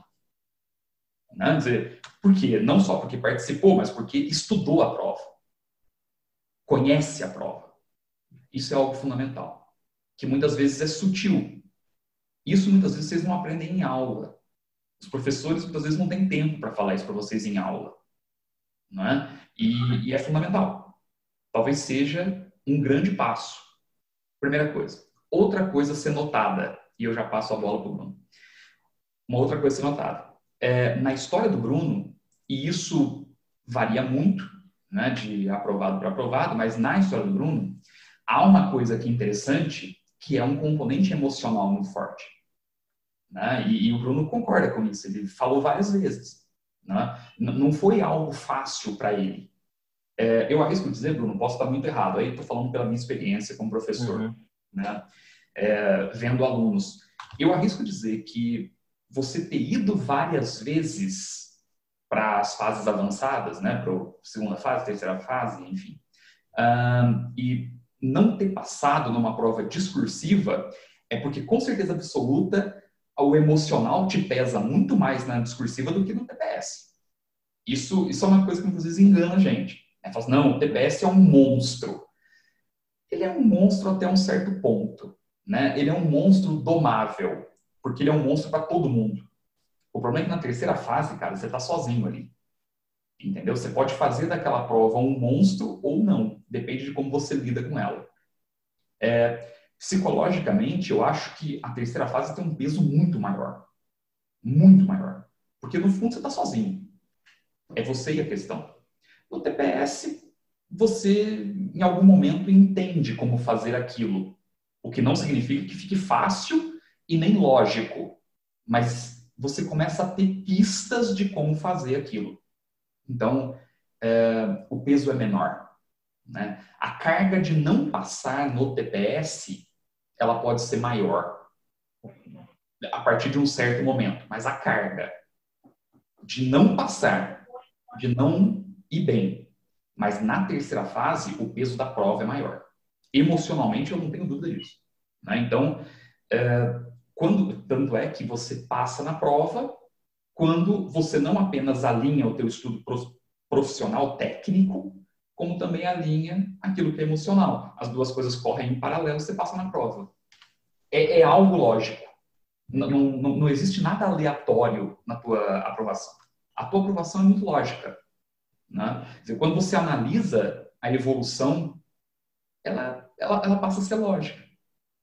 Né? Dizer, por quê? Não só porque participou, mas porque estudou a prova. Conhece a prova. Isso é algo fundamental. Que muitas vezes é sutil. Isso muitas vezes vocês não aprendem em aula. Os professores muitas vezes não têm tempo para falar isso para vocês em aula. Não é? E, e é fundamental. Talvez seja um grande passo. Primeira coisa. Outra coisa a ser notada, e eu já passo a bola para o Bruno. Uma outra coisa a ser notada é, na história do Bruno, e isso varia muito, né, de aprovado para aprovado, mas na história do Bruno, há uma coisa aqui interessante, que é um componente emocional muito forte. Né? E, e, o Bruno concorda com isso, ele falou várias vezes. Né? Não foi algo fácil para ele. É, eu arrisco dizer, Bruno, posso estar muito errado, aí estou falando pela minha experiência como professor, uhum. né? É, vendo alunos. Eu arrisco dizer que você ter ido várias vezes para as fases avançadas, né, para a segunda fase, terceira fase, enfim, um, e não ter passado numa prova discursiva é porque, com certeza absoluta, o emocional te pesa muito mais na discursiva do que no TPS. Isso, isso é uma coisa que, inclusive, engana a gente. É, fala assim, não, o TPS é um monstro. Ele é um monstro até um certo ponto. Né? Ele é um monstro domável, porque ele é um monstro para todo mundo. O problema é que na terceira fase, cara, você está sozinho ali. Entendeu? Você pode fazer daquela prova um monstro ou não, depende de como você lida com ela. É, psicologicamente, eu acho que a terceira fase tem um peso muito maior. Muito maior. Porque no fundo você está sozinho. É você e a questão. No TPS, você em algum momento entende como fazer aquilo. O que não significa que fique fácil e nem lógico. Mas você começa a ter pistas de como fazer aquilo. Então, é, o peso é menor. Né? A carga de não passar no TPS, ela pode ser maior a partir de um certo momento, mas a carga de não passar, de não ir bem, mas na terceira fase o peso da prova é maior. Emocionalmente eu não tenho dúvida disso. Né? Então, é, quando tanto é que você passa na prova quando você não apenas alinha o teu estudo profissional técnico, como também alinha aquilo que é emocional. As duas coisas correm em paralelo, você passa na prova. É, é algo lógico. Não, não, não existe nada aleatório na tua aprovação. A tua aprovação é muito lógica. Né? Dizer, quando você analisa a evolução, ela, ela, ela passa a ser lógica.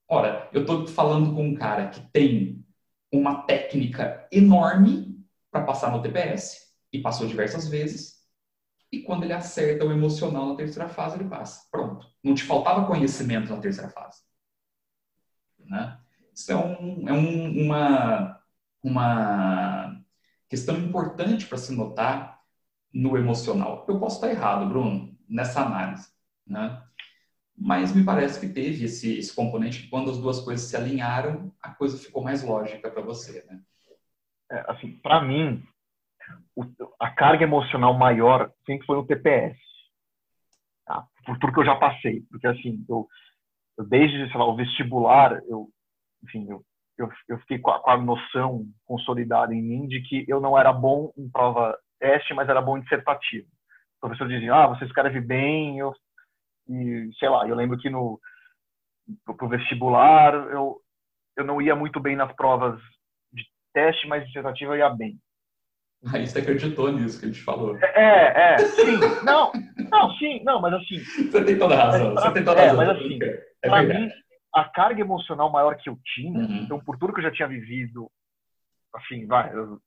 Ora, eu estou falando com um cara que tem uma técnica enorme para passar no TPS e passou diversas vezes. E quando ele acerta o emocional na terceira fase, ele passa. Pronto. Não te faltava conhecimento na terceira fase. Né? Isso é, um, é um, uma, uma questão importante para se notar no emocional. Eu posso estar errado, Bruno, nessa análise. Né? Mas me parece que teve esse, esse componente que quando as duas coisas se alinharam, a coisa ficou mais lógica para você. Né? é, assim, para mim, o, a carga emocional maior sempre foi no TPS. Tá? Por tudo que eu já passei. Porque, assim, eu, eu desde, sei lá, o vestibular, eu, enfim, eu, eu, eu fiquei com a, com a, noção consolidada em mim de que eu não era bom em prova teste, mas era bom em dissertativo. O professor dizia, ah, você escreve bem, eu, e, sei lá, eu lembro que no pro vestibular eu, eu não ia muito bem nas provas teste mais dissertativa ia bem. Aí você acreditou nisso que a gente falou. É, é, sim. Não, não, sim, não, mas assim. Você tem toda a razão. Você tem toda a é, razão. Mas assim, é pra mim, a carga emocional maior que eu tinha, uhum. então por tudo que eu já tinha vivido, assim, vai, eu,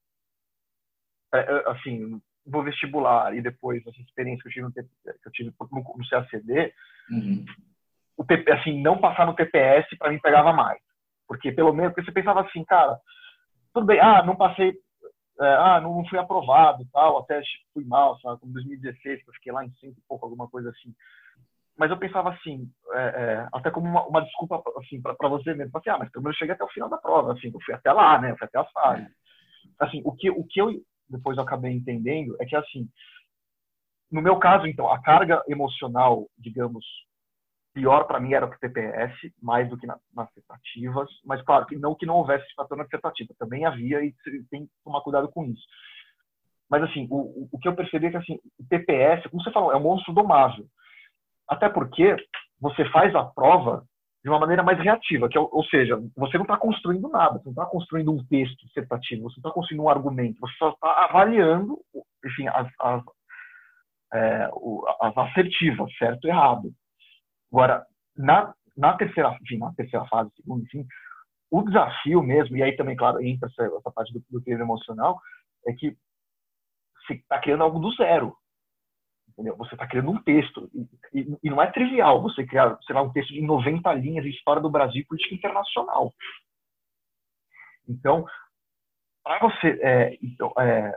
é, assim, vou vestibular e depois essa experiência que eu tive no, que eu tive no, no CACD, uhum. o TP, assim, não passar no TPS para mim pegava mais. Porque pelo menos, porque você pensava assim, cara, tudo bem, ah, não passei, é, ah, não fui aprovado tal, até fui mal, sabe, como 2016, que eu fiquei lá em cento e pouco, alguma coisa assim. Mas eu pensava assim, é, é, até como uma, uma desculpa assim, para você mesmo, assim, ah, mas pelo menos eu cheguei até o final da prova, assim, eu fui até lá, né, eu fui até a fase. Assim, o que, o que eu depois eu acabei entendendo é que, assim, no meu caso, então, a carga emocional, digamos, pior para mim era o TPS, mais do que na, nas tentativas, mas claro, que não que não houvesse esse fator na tentativa, também havia e tem que tomar cuidado com isso. Mas assim, o, o que eu percebi é que assim, o TPS, como você falou, é um monstro domável. Até porque você faz a prova de uma maneira mais reativa, que é, ou seja, você não está construindo nada, você não está construindo um texto dissertativo, você não está construindo um argumento, você só está avaliando, enfim, as, as, é, as assertivas, certo e errado. Agora, na, na, terceira, enfim, na terceira fase, segunda, enfim, o desafio mesmo, e aí também, claro, entra essa, essa parte do, do treino emocional, é que você está criando algo do zero. Entendeu? Você está criando um texto. E, e, e, não é trivial você criar, sei lá, um texto de 90 linhas de história do Brasil e política internacional. Então, para você é, então, é,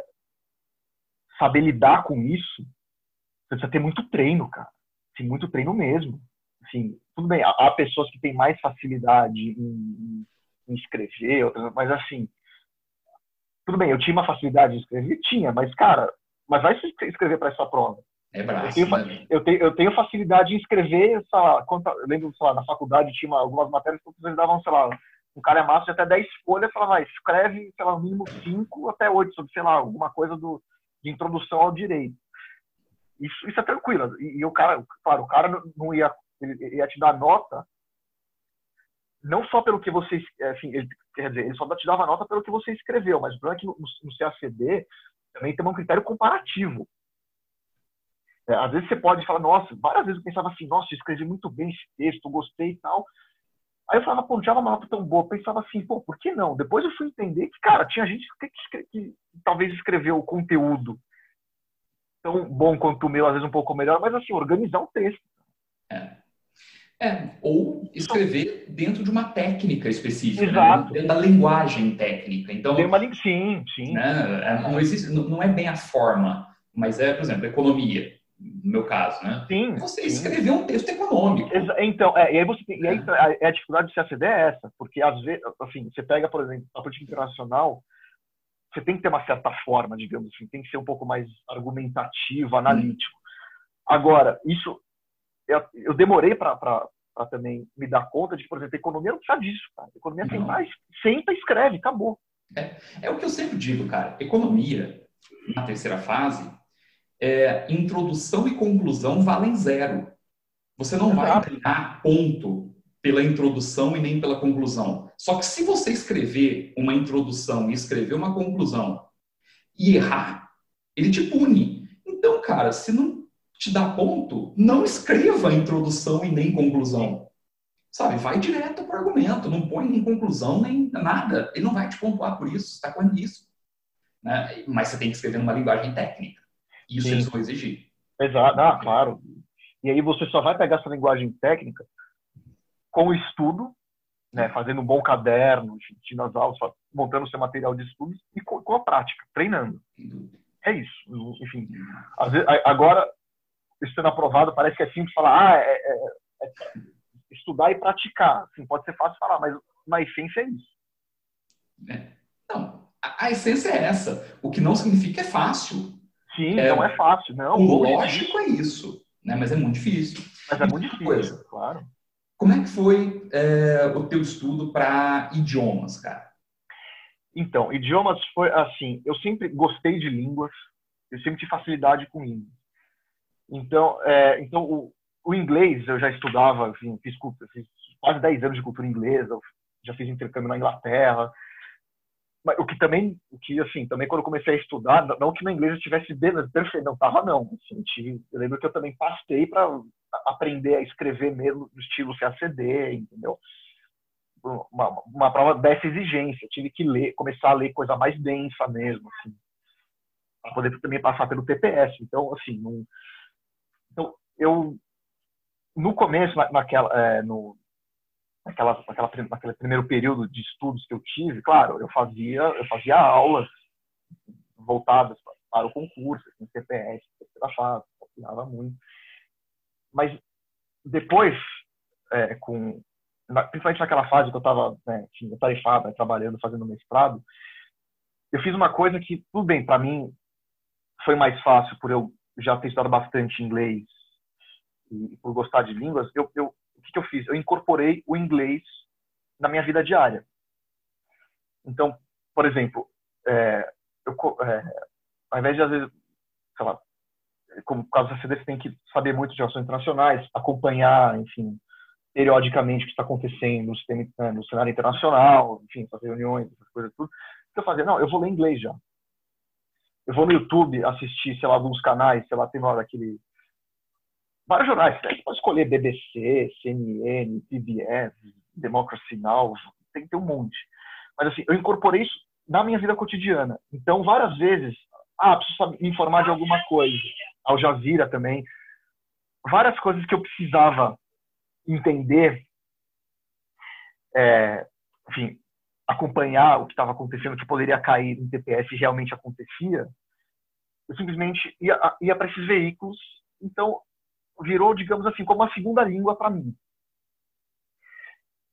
saber lidar com isso, você precisa ter muito treino, cara. Tem muito treino mesmo assim, tudo bem, há pessoas que têm mais facilidade em, em escrever, outras, mas assim, tudo bem, eu tinha uma facilidade de escrever? Tinha, mas cara, mas vai escrever para essa prova. É braço, eu, tenho, né? eu, tenho, eu tenho facilidade em escrever, sei lá, eu lembro, sei lá, na faculdade tinha algumas matérias que vocês davam, sei lá, um cara é massa de até 10 folhas, falava, vai, escreve, sei lá, no mínimo 5 até 8 sobre, sei lá, alguma coisa do, de introdução ao direito. Isso, isso é tranquilo. E, e, o cara, claro, o cara não ia, ele ia te dar nota, não só pelo que você, assim, ele, quer dizer, ele só te dava nota pelo que você escreveu, mas durante no, no CACD também tem um critério comparativo. É, às vezes você pode falar, nossa, várias vezes eu pensava assim, nossa, eu escrevi muito bem esse texto, gostei e tal. Aí eu falava, pô, não tinha uma nota tão boa. Eu pensava assim, pô, por que não? Depois eu fui entender que, cara, tinha gente que, que, que talvez escreveu o conteúdo tão bom quanto o meu, às vezes um pouco melhor, mas assim, organizar um texto. É. É, ou escrever dentro de uma técnica específica, né? Dentro da linguagem técnica. Então, Tem uma sim, sim. Né? É, não, existe, não é bem a forma, mas é, por exemplo, economia, no meu caso, né? Sim. Você escrever um texto econômico. Então, é, e aí você tem, e aí a, a dificuldade de se aceder é essa, porque às vezes, assim, você pega, por exemplo, a política internacional, você tem que ter uma certa forma, digamos assim, tem que ser um pouco mais argumentativo, analítico. Agora, isso eu demorei para também me dar conta de, por exemplo, a economia não precisa disso, cara. A economia tem mais, senta, escreve, acabou. É, é o que eu sempre digo, cara. Economia, na terceira fase, é, introdução e conclusão valem zero. Você não Exato. vai ganhar ponto pela introdução e nem pela conclusão. Só que se você escrever uma introdução e escrever uma conclusão e errar, ele te pune. Então, cara, se não te dá ponto, não escreva introdução e nem conclusão. Sabe, vai direto para o argumento, não põe nem conclusão, nem nada. Ele não vai te pontuar por isso, está com isso. Né? Mas você tem que escrever numa linguagem técnica. Isso Sim. eles vão exigir. Exato, ah, claro. E aí você só vai pegar essa linguagem técnica com o estudo, né, fazendo um bom caderno, assistindo as aulas, montando seu material de estudos e com, com a prática, treinando. É isso. Enfim, vezes, agora sendo aprovado, parece que é simples falar, ah, é, é, é estudar e praticar. Assim, pode ser fácil falar, mas na essência é isso. É. Não, a, a, essência é essa. O que não significa é fácil. Sim, é, não é fácil. Não, o lógico é isso, né? mas é muito difícil. Mas é muito difícil, coisa. claro. Como é que foi é, o teu estudo para idiomas, cara? Então, idiomas foi assim, eu sempre gostei de línguas, eu sempre tive facilidade com línguas. Então, é, então o, o, inglês eu já estudava, enfim, fiz, fiz, quase 10 anos de cultura inglesa, já fiz intercâmbio na Inglaterra. Mas, o que também, o que assim, também quando comecei a estudar, não que no inglês eu estivesse bem, perfeito, não estava não. Assim, eu lembro que eu também passei para aprender a escrever mesmo no estilo CACD, entendeu? Uma, uma prova dessa exigência, tive que ler, começar a ler coisa mais densa mesmo, assim, para poder também passar pelo TPS. Então, assim, não, então, eu, no começo, naquela, é, no, naquela, naquela, naquele primeiro período de estudos que eu tive, claro, eu fazia, eu fazia aulas voltadas para o concurso, assim, CPS, fase, copiava muito. Mas depois, é, com, principalmente naquela fase que eu estava né, né, trabalhando, fazendo mestrado, eu fiz uma coisa que, tudo bem, para mim foi mais fácil por eu já ter estudado bastante inglês e por gostar de línguas, eu, eu, o que, que eu fiz? Eu incorporei o inglês na minha vida diária. Então, por exemplo, é, eu, é, ao invés de, às vezes, sei lá, como causa da CD, você tem que saber muito de relações internacionais, acompanhar, enfim, periodicamente o que está acontecendo no, sistema, né, no cenário internacional, enfim, fazer reuniões, essas coisas tudo. O que eu fazia? Não, eu vou ler inglês já eu vou no YouTube assistir, sei lá, alguns canais, sei lá, tem hora aquele. Vários jornais, você pode escolher BBC, CNN, PBS, Democracy Now, tem que ter um monte. Mas assim, eu incorporei isso na minha vida cotidiana. Então, várias vezes, ah, preciso me informar de alguma coisa. Al Jazeera também. Várias coisas que eu precisava entender, é, enfim, acompanhar o que estava acontecendo, que poderia cair em TPS realmente acontecia, eu simplesmente ia, ia para esses veículos. Então, virou, digamos assim, como uma segunda língua para mim.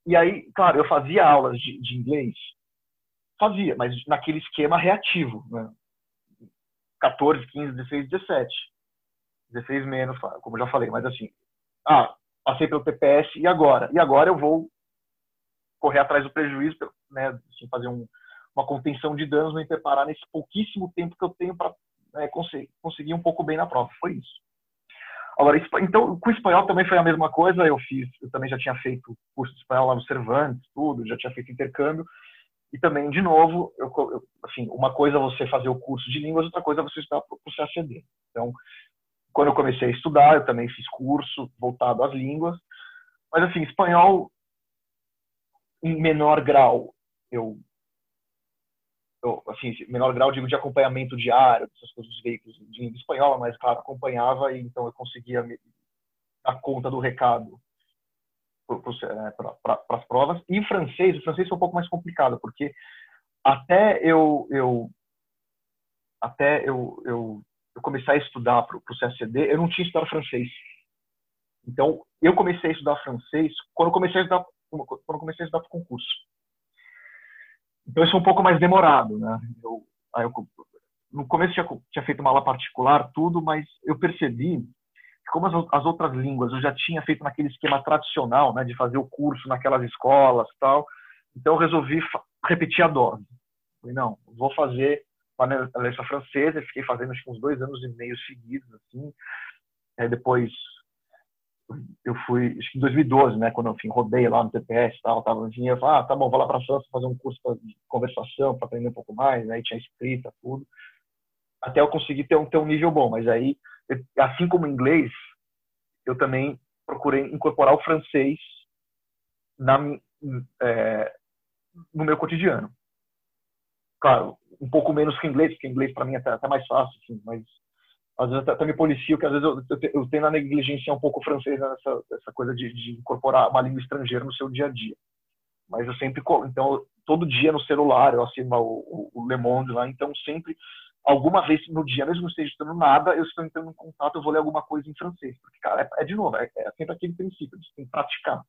E aí, claro, eu fazia aulas de, de, inglês, fazia, mas naquele esquema reativo, né? 14, 15, 16, 17. 16 menos, como já falei, mas assim, ah, passei pelo TPS e agora? E agora eu vou correr atrás do prejuízo, né, assim, fazer um, uma contenção de danos, me preparar nesse pouquíssimo tempo que eu tenho para né, conseguir, conseguir um pouco bem na prova. Foi isso. Agora, então, com o espanhol também foi a mesma coisa. Eu fiz, eu também já tinha feito curso de espanhol lá no Cervantes, tudo, já tinha feito intercâmbio. E também, de novo, eu, eu, assim, uma coisa é você fazer o curso de línguas, outra coisa é você estudar para o CACD. Então, quando eu comecei a estudar, eu também fiz curso voltado às línguas. Mas, assim, espanhol, em menor grau, eu eu, assim, menor grau digo de acompanhamento diário, dessas coisas dos veículos de língua espanhola, mas claro, acompanhava e então eu conseguia me, dar conta do recado para as provas. E francês, o francês foi um pouco mais complicado, porque até eu, eu até eu, eu, eu comecei a estudar para o CACD, eu não tinha estudado francês. Então, eu comecei a estudar francês quando comecei a estudar, quando comecei a estudar para o concurso. Então isso é um pouco mais demorado, né? Eu, eu, no começo tinha, tinha feito uma aula particular, tudo, mas eu percebi que como as, as, outras línguas eu já tinha feito naquele esquema tradicional, né, de fazer o curso naquelas escolas, tal. Então eu resolvi repetir a dose. Falei, não, vou fazer a letra francesa. Fiquei fazendo acho uns dois anos e meio seguidos, assim. Aí depois eu fui, acho que em 2012, né, quando eu enfim, rodei lá no TPS e tal, tava, enfim, eu falei, ah, tá bom, vou lá para França fazer um curso de conversação para aprender um pouco mais, né, aí tinha escrita, tudo, até eu conseguir ter um, ter um nível bom, mas aí, assim como o inglês, eu também procurei incorporar o francês na, é, no meu cotidiano. Claro, um pouco menos que inglês, porque inglês para mim é até, até mais fácil, assim, mas às vezes até me policio, que às vezes eu, eu, eu tenho a negligência um pouco francesa nessa essa coisa de, de, incorporar uma língua estrangeira no seu dia a dia. Mas eu sempre, então, todo dia no celular, eu assino o, o, o Le Monde lá, então sempre, alguma vez no dia, mesmo que não esteja estudando nada, eu estou entrando em contato, eu vou ler alguma coisa em francês. Porque, cara, é, é de novo, é, é, sempre aquele princípio, você tem que praticar.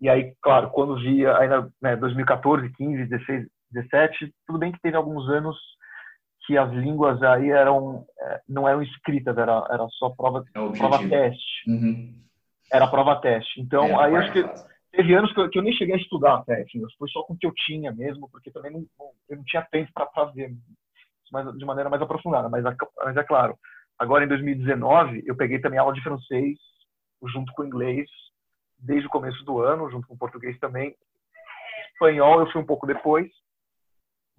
E aí, claro, quando via, ainda, né, 2014, 15, 16, 17, tudo bem que teve alguns anos que as línguas aí eram é, não eram escritas, era, era só prova, é prova teste. Uhum. Era prova teste. Então, é, aí acho que teve anos que eu, que eu, nem cheguei a estudar até, assim, foi só com o que eu tinha mesmo, porque também não, eu não tinha tempo para fazer mas de maneira mais aprofundada. Mas, mas é claro, agora em 2019 eu peguei também aula de francês junto com inglês desde o começo do ano, junto com português também. Espanhol eu fui um pouco depois,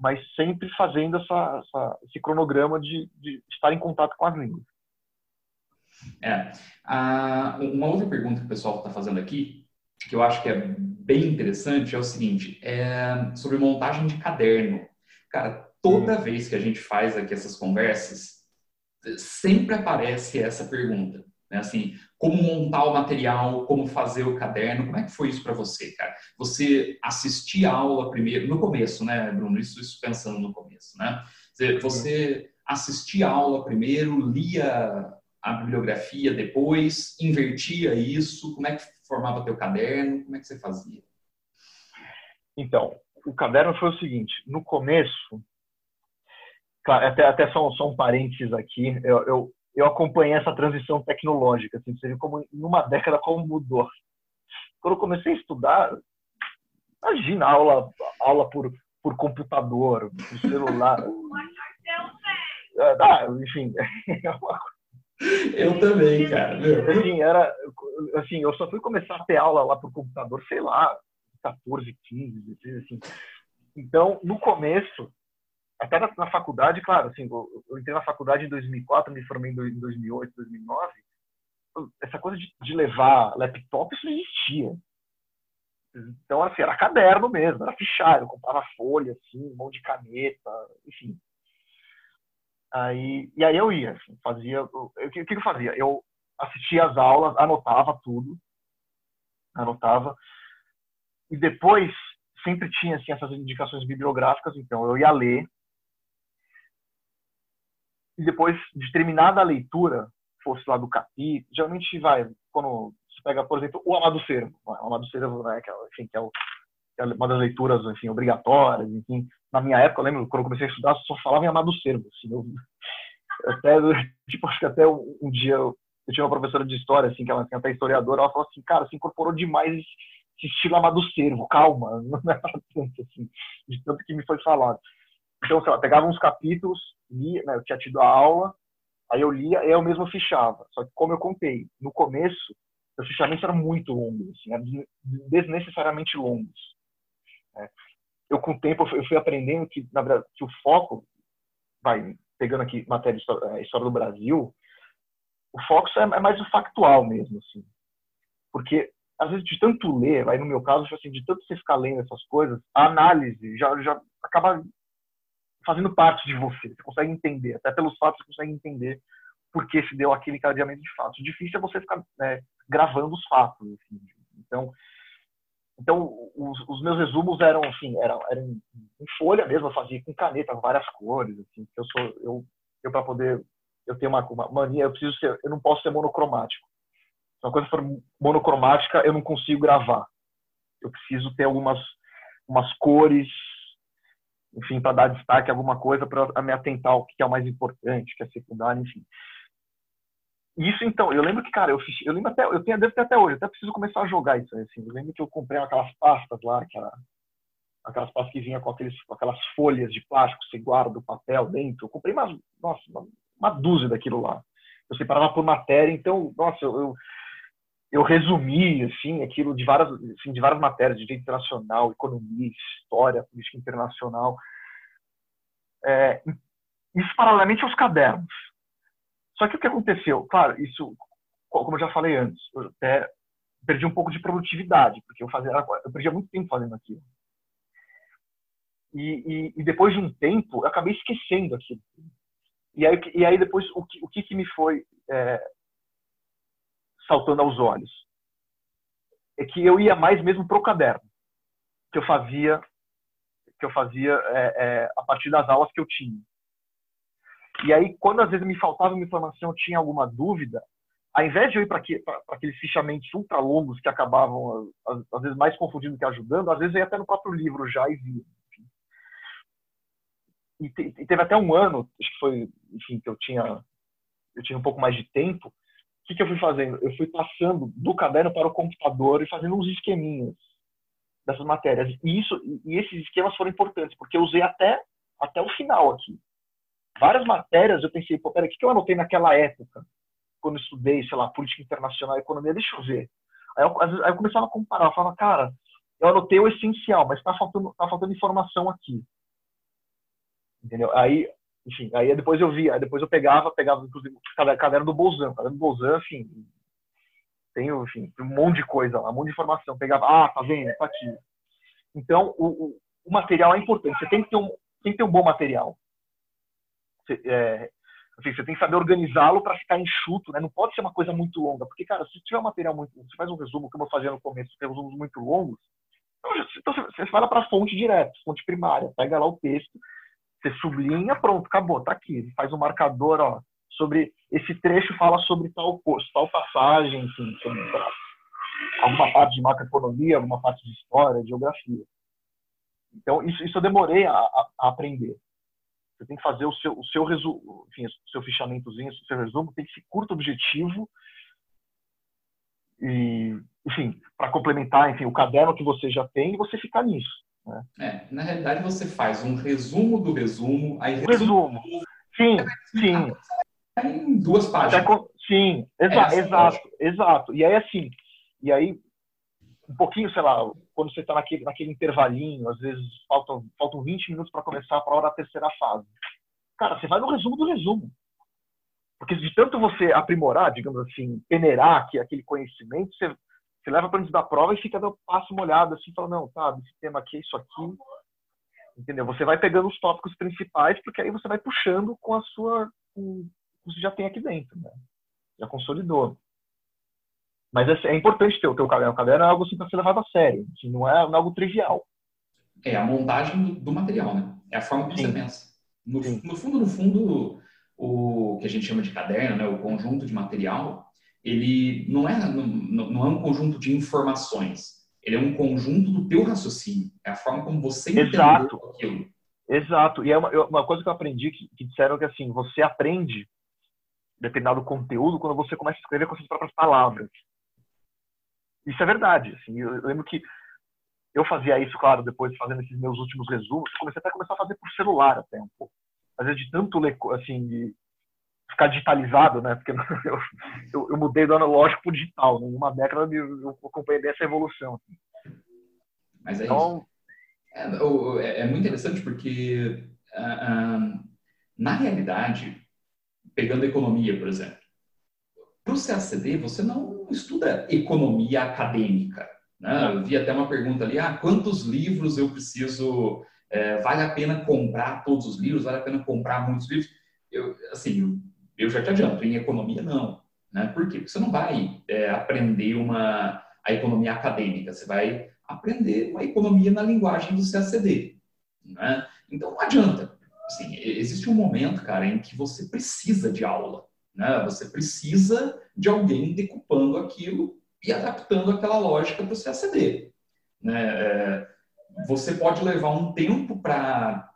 mas sempre fazendo essa, essa, esse cronograma de, de, estar em contato com as línguas. É. Ah, uma outra pergunta que o pessoal está fazendo aqui, que eu acho que é bem interessante, é o seguinte: é sobre montagem de caderno. Cara, toda hum. vez que a gente faz aqui essas conversas, sempre aparece essa pergunta. Né? Assim, como montar o material, como fazer o caderno, como é que foi isso para você, cara? Você assistia a aula primeiro, no começo, né, Bruno? Isso, isso pensando no começo, né? Você assistia a aula primeiro, lia a bibliografia depois, invertia isso, como é que formava teu caderno, como é que você fazia? Então, o caderno foi o seguinte, no começo, claro, até, até só, só um parênteses aqui, eu, eu eu acompanhei essa transição tecnológica, assim, você viu como em uma década como mudou. Quando eu comecei a estudar, imagina aula, aula por, por computador, por celular. ah, enfim, é uma eu também, cara. Assim, era, assim, eu só fui começar a ter aula lá por computador, sei lá, 14, 15, 16, assim. Então, no começo, até na, na, faculdade, claro, assim, eu, eu, entrei na faculdade em 2004, me formei em 2008, 2009. Essa coisa de, de levar laptop, isso não existia. Então, assim, era caderno mesmo, era fichário, comprava folha, assim, mão de caneta, enfim. Aí, e aí eu ia, assim, fazia... O que, que eu fazia? Eu assistia às aulas, anotava tudo, anotava, e depois sempre tinha, assim, essas indicações bibliográficas, então eu ia ler, e depois de terminada a leitura, fosse lá do capítulo, geralmente vai, quando você pega, por exemplo, o Amado Servo, o Amado Servo, né, que, é, enfim, que é, o, que é uma das leituras, enfim, obrigatórias, enfim, na minha época, eu lembro, quando eu comecei a estudar, só falava em Amado Servo, assim, eu, Até, tipo, acho que até um, dia eu, eu, tinha uma professora de história, assim, que ela é até historiadora, ela falou assim, cara, se incorporou demais esse estilo amado servo, calma, não é tanto, assim, de tanto que me foi falado. Então, sei lá, pegava uns capítulos, lia, né, eu tinha tido a aula, aí eu lia e eu mesmo fichava. Só que, como eu contei, no começo, os fichamentos eram muito longos, assim, desnecessariamente longos. Né? Eu, com o tempo, eu fui aprendendo que, na verdade, que o foco, vai, pegando aqui matéria de é, história do Brasil, o foco é, é mais o factual mesmo, assim. Porque, às vezes, de tanto ler, aí no meu caso, assim, de tanto você ficar lendo essas coisas, a análise já, já acaba fazendo parte de você. Você consegue entender, até pelos fatos você consegue entender por que se deu aquele encadeamento de fatos. O difícil é você ficar né, gravando os fatos. Assim. Então, então os, os, meus resumos eram assim, eram, eram em folha mesmo, eu fazia com caneta, várias cores. Assim, eu sou eu, eu para poder eu tenho uma, uma, mania, eu preciso ser, eu não posso ser monocromático. Se uma coisa for monocromática, eu não consigo gravar. Eu preciso ter algumas umas cores enfim, para dar destaque a alguma coisa, para me atentar ao que é o mais importante, que é secundário, enfim. Isso, então, eu lembro que, cara, eu fiz, eu lembro até, eu tenho, devo ter até hoje, até preciso começar a jogar isso aí, assim. Eu lembro que eu comprei aquelas pastas lá, aquela, aquelas pastas que vinham com, aqueles, com aquelas folhas de plástico, você guarda o papel dentro. Eu comprei umas, nossa, uma, uma dúzia daquilo lá. Eu separava por matéria, então, nossa, eu, eu, eu resumi, assim, aquilo de várias, assim, de várias matérias, de direito internacional, economia, história, política internacional. É, isso paralelamente aos cadernos. Só que o que aconteceu? Claro, isso, como eu já falei antes, eu até perdi um pouco de produtividade, porque eu fazia, eu perdia muito tempo fazendo aquilo. E, e, e depois de um tempo, eu acabei esquecendo aquilo. E aí, e aí depois, o que, o que, que me foi é, saltando aos olhos? É que eu ia mais mesmo pro caderno, que eu fazia que eu fazia é, é, a partir das aulas que eu tinha. E aí, quando às vezes me faltava uma informação, eu tinha alguma dúvida, ao invés de eu ir para aqueles fichamentos ultra longos que acabavam, às, às, vezes, mais confundindo que ajudando, às vezes eu ia até no próprio livro já e via. E, e, teve até um ano, acho que foi, enfim, que eu tinha, eu tinha um pouco mais de tempo. O que, que eu fui fazendo? Eu fui passando do caderno para o computador e fazendo uns esqueminhas dessas matérias. E, isso, e esses esquemas foram importantes, porque eu usei até, até o final aqui várias matérias eu pensei, pô, peraí, o que eu anotei naquela época, quando estudei, sei lá, política internacional, economia, deixa eu ver. Aí eu, aí eu começava a comparar, eu falava, cara, eu anotei o essencial, mas tá faltando, tá faltando informação aqui. Entendeu? Aí, enfim, aí depois eu via, depois eu pegava, pegava, inclusive, caderno do Bolzan, caderno do Bolzan, enfim, tem, enfim, um monte de coisa lá, um monte de informação. Pegava, ah, tá vendo, tá aqui. Então, o, o, o material é importante, você tem que ter um, tem que ter um bom material. Você, é, assim, você tem que saber organizá-lo para ficar enxuto, né? Não pode ser uma coisa muito longa, porque, cara, se tiver um material muito, você faz um resumo, como eu fazia no começo, tem resumos muito longos, então você fala para a fonte direto, fonte primária, pega lá o texto, você sublinha, pronto, acabou, tá aqui. Faz um marcador, ó, sobre esse trecho fala sobre tal curso, tal passagem, enfim, sobre alguma parte de macroeconomia, alguma parte de história, de geografia. Então, isso, isso eu demorei a, a, aprender. Você tem que fazer o seu, o seu resumo, enfim, o seu fichamentozinho, o seu resumo tem que ser curto, objetivo e, enfim, para complementar, enfim, o caderno que você já tem e você ficar nisso. Né? É, na realidade você faz um resumo do resumo, aí resumo. Sim, sim. Em duas páginas. Sim, exa é, exato, exato. E aí assim, e aí um pouquinho, sei lá, quando você está naquele, naquele intervalinho, às vezes faltam, faltam 20 minutos para começar para a hora da terceira fase. Cara, você vai no resumo do resumo. Porque de tanto você aprimorar, digamos assim, peneirar aquele conhecimento, você, você leva para antes da prova e fica dando passo molhado, assim, fala, não, tá, esse tema aqui é isso aqui. Entendeu? Você vai pegando os tópicos principais, porque aí você vai puxando com a sua. com o que você já tem aqui dentro, né? Já consolidou. Mas é, é importante ter o teu caderno. O caderno é algo assim para ser levado a sério. Assim, não, é, não é algo trivial. É a montagem do, material, né? É a forma como você pensa. No, no, fundo, no fundo, o que a gente chama de caderno, né, o conjunto de material, ele não é, não, não é um conjunto de informações. Ele é um conjunto do teu raciocínio. É a forma como você Exato. aquilo. Exato. E é uma, uma coisa que eu aprendi que, que disseram que assim, você aprende determinado conteúdo quando você começa a escrever com suas próprias palavras. Isso é verdade. Assim, eu, eu lembro que eu fazia isso, claro, depois fazendo esses meus últimos resumos, comecei até a começar a fazer por celular até um pouco. Às vezes de tanto ler, assim, de ficar digitalizado, né? Porque eu, eu, eu mudei do analógico para o digital. Né? Em uma década eu acompanhei essa evolução. Mas é então, isso. É, é, muito interessante porque, uh, uh, na realidade, pegando economia, por exemplo, para o CACD, você não estuda economia acadêmica. Né? Eu vi até uma pergunta ali, ah, quantos livros eu preciso, é, vale a pena comprar todos os livros, vale a pena comprar muitos livros? Eu, assim, eu já te adianto, em economia não. Né? Por quê? Porque você não vai é, aprender uma, a economia acadêmica, você vai aprender uma economia na linguagem do CACD. Né? Então não adianta. Assim, existe um momento, cara, em que você precisa de aula. Né? Você precisa de alguém decupando aquilo e adaptando aquela lógica para o CACD. Né? É, você pode levar um tempo para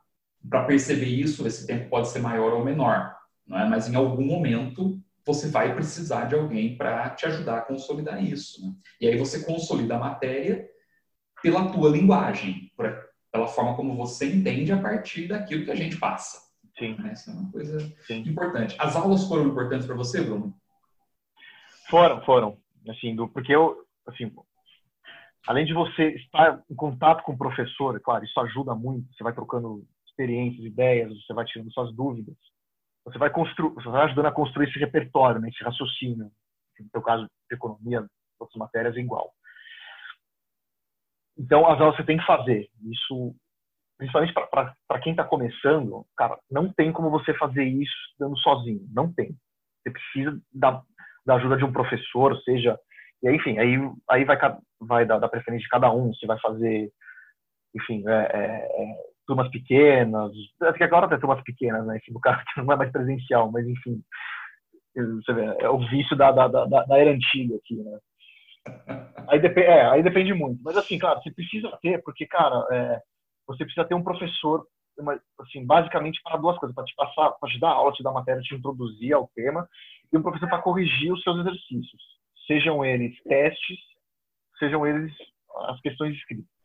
perceber isso, esse tempo pode ser maior ou menor, não é? mas em algum momento você vai precisar de alguém para te ajudar a consolidar isso. Né? E aí você consolida a matéria pela tua linguagem, pela forma como você entende a partir daquilo que a gente passa. Sim. Né? Essa é uma coisa Sim. importante. As aulas foram importantes para você, Bruno? Foram, foram assim, do, porque eu, assim, além de você estar em contato com o professor, é claro, isso ajuda muito, você vai trocando experiências, ideias, você vai tirando suas dúvidas, você vai construir, você vai ajudando a construir esse repertório, né, esse raciocínio. No seu caso de economia, outras matérias é igual. Então, as aulas você tem que fazer. Isso, principalmente para quem está começando, cara, não tem como você fazer isso dando sozinho. Não tem. Você precisa da, da ajuda de um professor, seja. E aí, enfim, aí, aí vai, vai dar, da preferência de cada um, se vai fazer, enfim, é, é, é, turmas pequenas. Acho que agora tem turmas pequenas, né? Do cara que não é mais presencial, mas enfim. Você vê, é o vício da, da, da, da era antiga aqui, né? Aí, dep é, aí depende muito. Mas assim, claro, você precisa ter, porque, cara, é, você precisa ter um professor, uma, assim, basicamente para duas coisas, para te passar, para te dar aula, te dar matéria, te introduzir ao tema e um professor para corrigir os seus exercícios, sejam eles testes, sejam eles as questões escritas.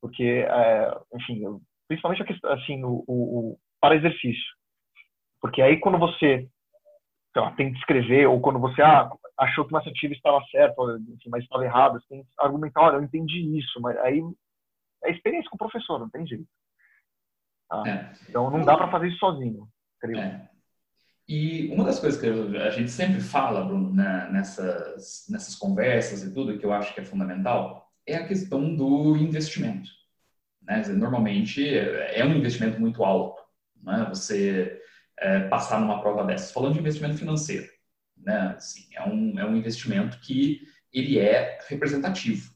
Porque, é, enfim, principalmente a questão, assim, o, o, para exercício. Porque aí quando você tem que escrever, ou quando você ah, achou que uma assertiva estava certa, enfim, mas estava errada, você tem que argumentar, olha, eu entendi isso, mas aí é experiência com o professor, não tem jeito. Ah, é. Então não dá para fazer isso sozinho, creio. É. E uma das coisas que a gente sempre fala, Bruno, né, nessas, nessas conversas e tudo, que eu acho que é fundamental, é a questão do investimento. Né? Normalmente é um investimento muito alto. Né? Você é, passar numa prova dessas. Falando de investimento financeiro, né? Assim, é, um, é um investimento que ele é representativo,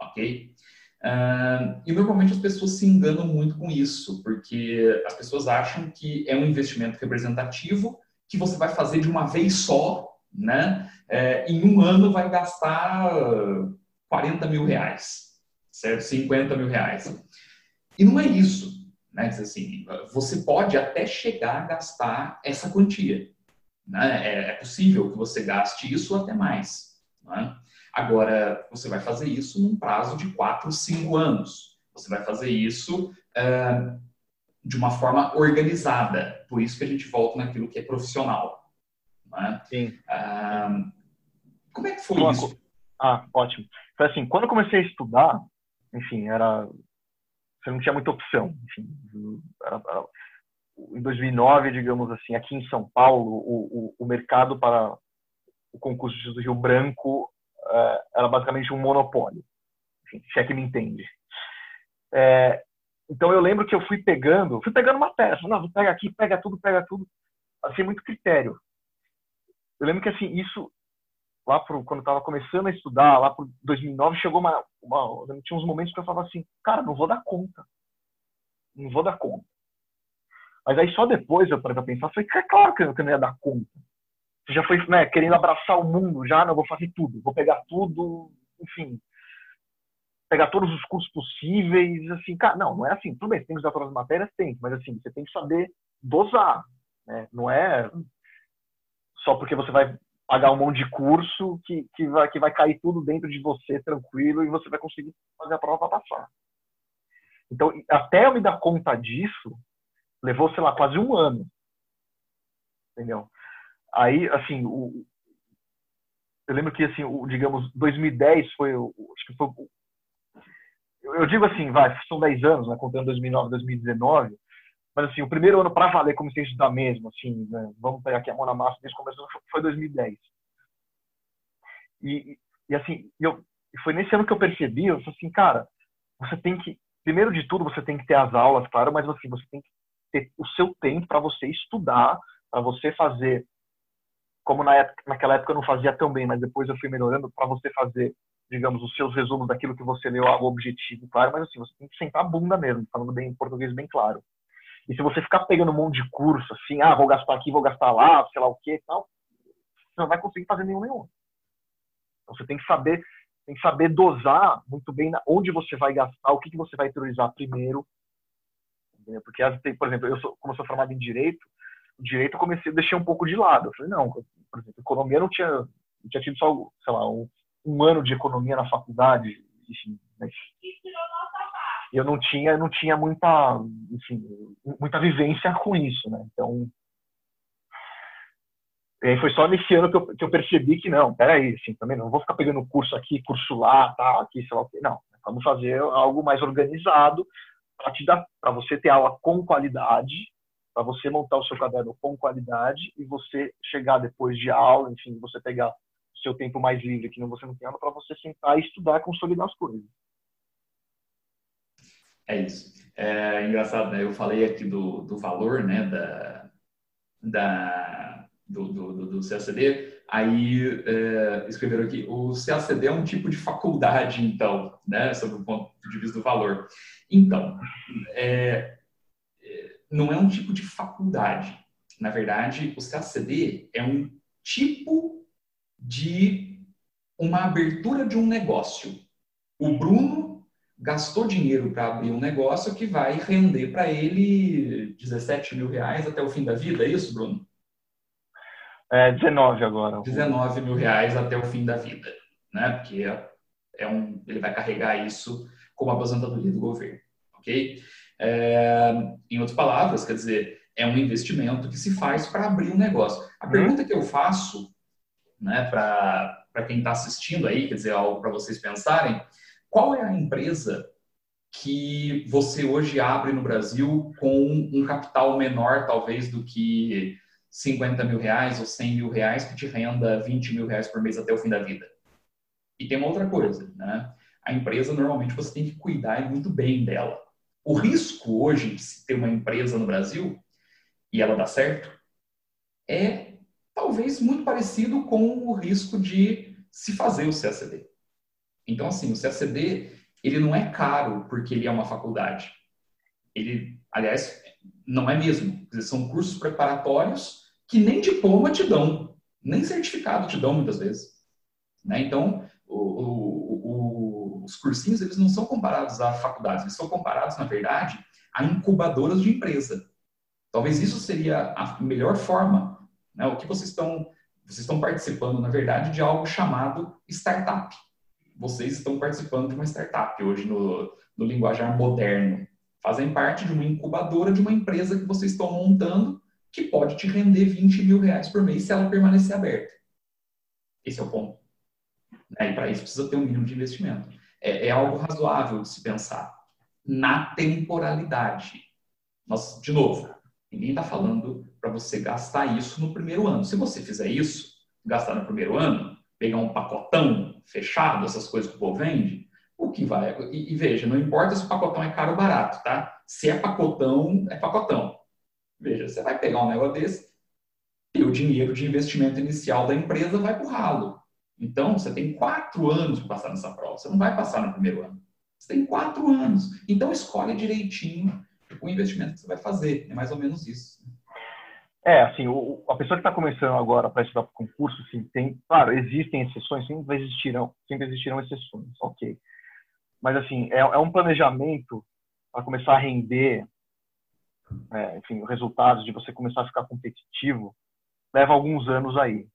ok? Uh, e normalmente as pessoas se enganam muito com isso, porque as pessoas acham que é um investimento representativo que você vai fazer de uma vez só, né? É, em um ano vai gastar 40 mil reais, certo? 50 mil reais. E não é isso, né? Assim, você pode até chegar a gastar essa quantia, né? É, é possível que você gaste isso até mais, né? Agora, você vai fazer isso num prazo de 4, 5 anos. Você vai fazer isso uh, de uma forma organizada. Por isso que a gente volta naquilo que é profissional. Né? Sim. Uh, como é que foi isso? Ah, ótimo. Foi assim, quando eu comecei a estudar, enfim, era você não tinha muita opção. Enfim, era, era, em 2009, digamos assim, aqui em São Paulo, o, o, o mercado para o concurso do Rio Branco é, era basicamente um monopólio. Enfim, se é que me entende. É, então eu lembro que eu fui pegando, fui pegando uma peça, não, pega aqui, pega tudo, pega tudo, assim muito critério. Eu lembro que assim isso lá pro, quando eu estava começando a estudar, lá por 2009 chegou uma, uma, tinha uns momentos que eu falava assim, cara, não vou dar conta, não vou dar conta. Mas aí só depois eu parei para pensar, foi é claro que eu não ia dar conta. Você já foi né, querendo abraçar o mundo, já não vou fazer tudo, vou pegar tudo, enfim. pegar todos os cursos possíveis, assim, cara, não, não é assim. Tudo bem, você tem que usar todas as matérias, tem, mas assim, você tem que saber dosar, né? Não é só porque você vai pagar um monte de curso que, que, vai, que vai cair tudo dentro de você tranquilo e você vai conseguir fazer a prova passar. Então, até eu me dar conta disso, levou, sei lá, quase um ano. Entendeu? Aí, assim, o, eu lembro que, assim, o, digamos, 2010 foi, o, acho que foi, eu digo assim, vai, são 10 anos, né, contando 2009, 2019, mas, assim, o primeiro ano para valer como ciência da mesmo, assim, né, vamos pegar aqui a mão na massa, desde começou, foi 2010. E, e assim, eu, foi nesse ano que eu percebi, eu falei assim, cara, você tem que, primeiro de tudo, você tem que ter as aulas, claro, mas assim, você tem que ter o seu tempo para você estudar, para você fazer, como na época, naquela época eu não fazia tão bem, mas depois eu fui melhorando, para você fazer, digamos, os seus resumos daquilo que você leu, algo objetivo, claro, mas assim, você tem que sentar a bunda mesmo, falando bem em português bem claro. E se você ficar pegando um monte de curso, assim, ah, vou gastar aqui, vou gastar lá, sei lá o que tal, você não vai conseguir fazer nenhum nenhum. Então você tem que saber, tem que saber dosar muito bem onde você vai gastar, o que, que você vai priorizar primeiro. Entendeu? Porque, por exemplo, eu sou, como eu sou formado em Direito, o Direito eu comecei a deixar um pouco de lado. Eu falei, não, por exemplo, Economia não tinha, não tinha tido só, sei lá, um, um ano de Economia na faculdade, enfim, mas eu não tinha não tinha muita enfim, muita vivência com isso né? Então foi só nesse ano que eu, que eu percebi que não peraí assim também não vou ficar pegando curso aqui curso lá tá aqui sei lá o que não vamos fazer algo mais organizado para te dar para você ter aula com qualidade para você montar o seu caderno com qualidade e você chegar depois de aula enfim você pegar o seu tempo mais livre que não você não tem aula para você sentar e estudar e consolidar as coisas é isso. É engraçado, né? Eu falei aqui do, do valor, né? Da, da, do, do, do CACD. Aí é, escreveram aqui, o CACD é um tipo de faculdade, então, né? Sobre o ponto de vista do valor. Então, é, é não é um tipo de faculdade. Na verdade, o CACD é um tipo de uma abertura de um negócio. O Bruno gastou dinheiro para abrir um negócio que vai render para ele 17 mil reais até o fim da vida, é isso, Bruno? É 19 agora. 19 mil reais até o fim da vida, né? Porque é, um, ele vai carregar isso como aposentadoria do governo, ok? É, em outras palavras, quer dizer, é um investimento que se faz para abrir um negócio. A uhum. pergunta que eu faço, né, para quem está assistindo aí, quer dizer, algo para vocês pensarem, qual é a empresa que você hoje abre no Brasil com um capital menor, talvez, do que 50 mil reais ou 100 mil reais, que te renda 20 mil reais por mês até o fim da vida? E tem uma outra coisa, né? A empresa, normalmente, você tem que cuidar muito bem dela. O risco hoje de se ter uma empresa no Brasil, e ela dá certo, é talvez muito parecido com o risco de se fazer o CACD. Então, assim, o CACD, ele não é caro porque ele é uma faculdade. Ele, aliás, não é mesmo. São cursos preparatórios que nem diploma te dão, nem certificado te dão muitas vezes. Né? Então, o, o, o, os cursinhos, eles não são comparados a faculdades, eles são comparados, na verdade, a incubadoras de empresa. Talvez isso seria a melhor forma. Né? O que vocês estão, vocês estão participando, na verdade, de algo chamado startup vocês estão participando de uma startup hoje no, no linguajar moderno. Fazem parte de uma incubadora de uma empresa que vocês estão montando que pode te render 20 mil reais por mês se ela permanecer aberta. Esse é o ponto. Né? E para isso precisa ter um mínimo de investimento. É, é algo razoável de se pensar. Na temporalidade. Nós, de novo, ninguém está falando para você gastar isso no primeiro ano. Se você fizer isso, gastar no primeiro ano, pegar um pacotão fechado, essas coisas que o povo vende, o que vai. E, e, veja, não importa se o pacotão é caro ou barato, tá? Se é pacotão, é pacotão. Veja, você vai pegar um negócio desse e o dinheiro de investimento inicial da empresa vai para o ralo. Então, você tem quatro anos para passar nessa prova. Você não vai passar no primeiro ano. Você tem quatro anos. Então, escolhe direitinho o investimento que você vai fazer. É mais ou menos isso. É, assim, o, a pessoa que está começando agora para estudar para concurso, sim, tem, claro, existem exceções, sempre existirão, sempre existirão exceções, ok. Mas, assim, é, é um planejamento para começar a render, é, enfim, resultados, de você começar a ficar competitivo, leva alguns anos aí.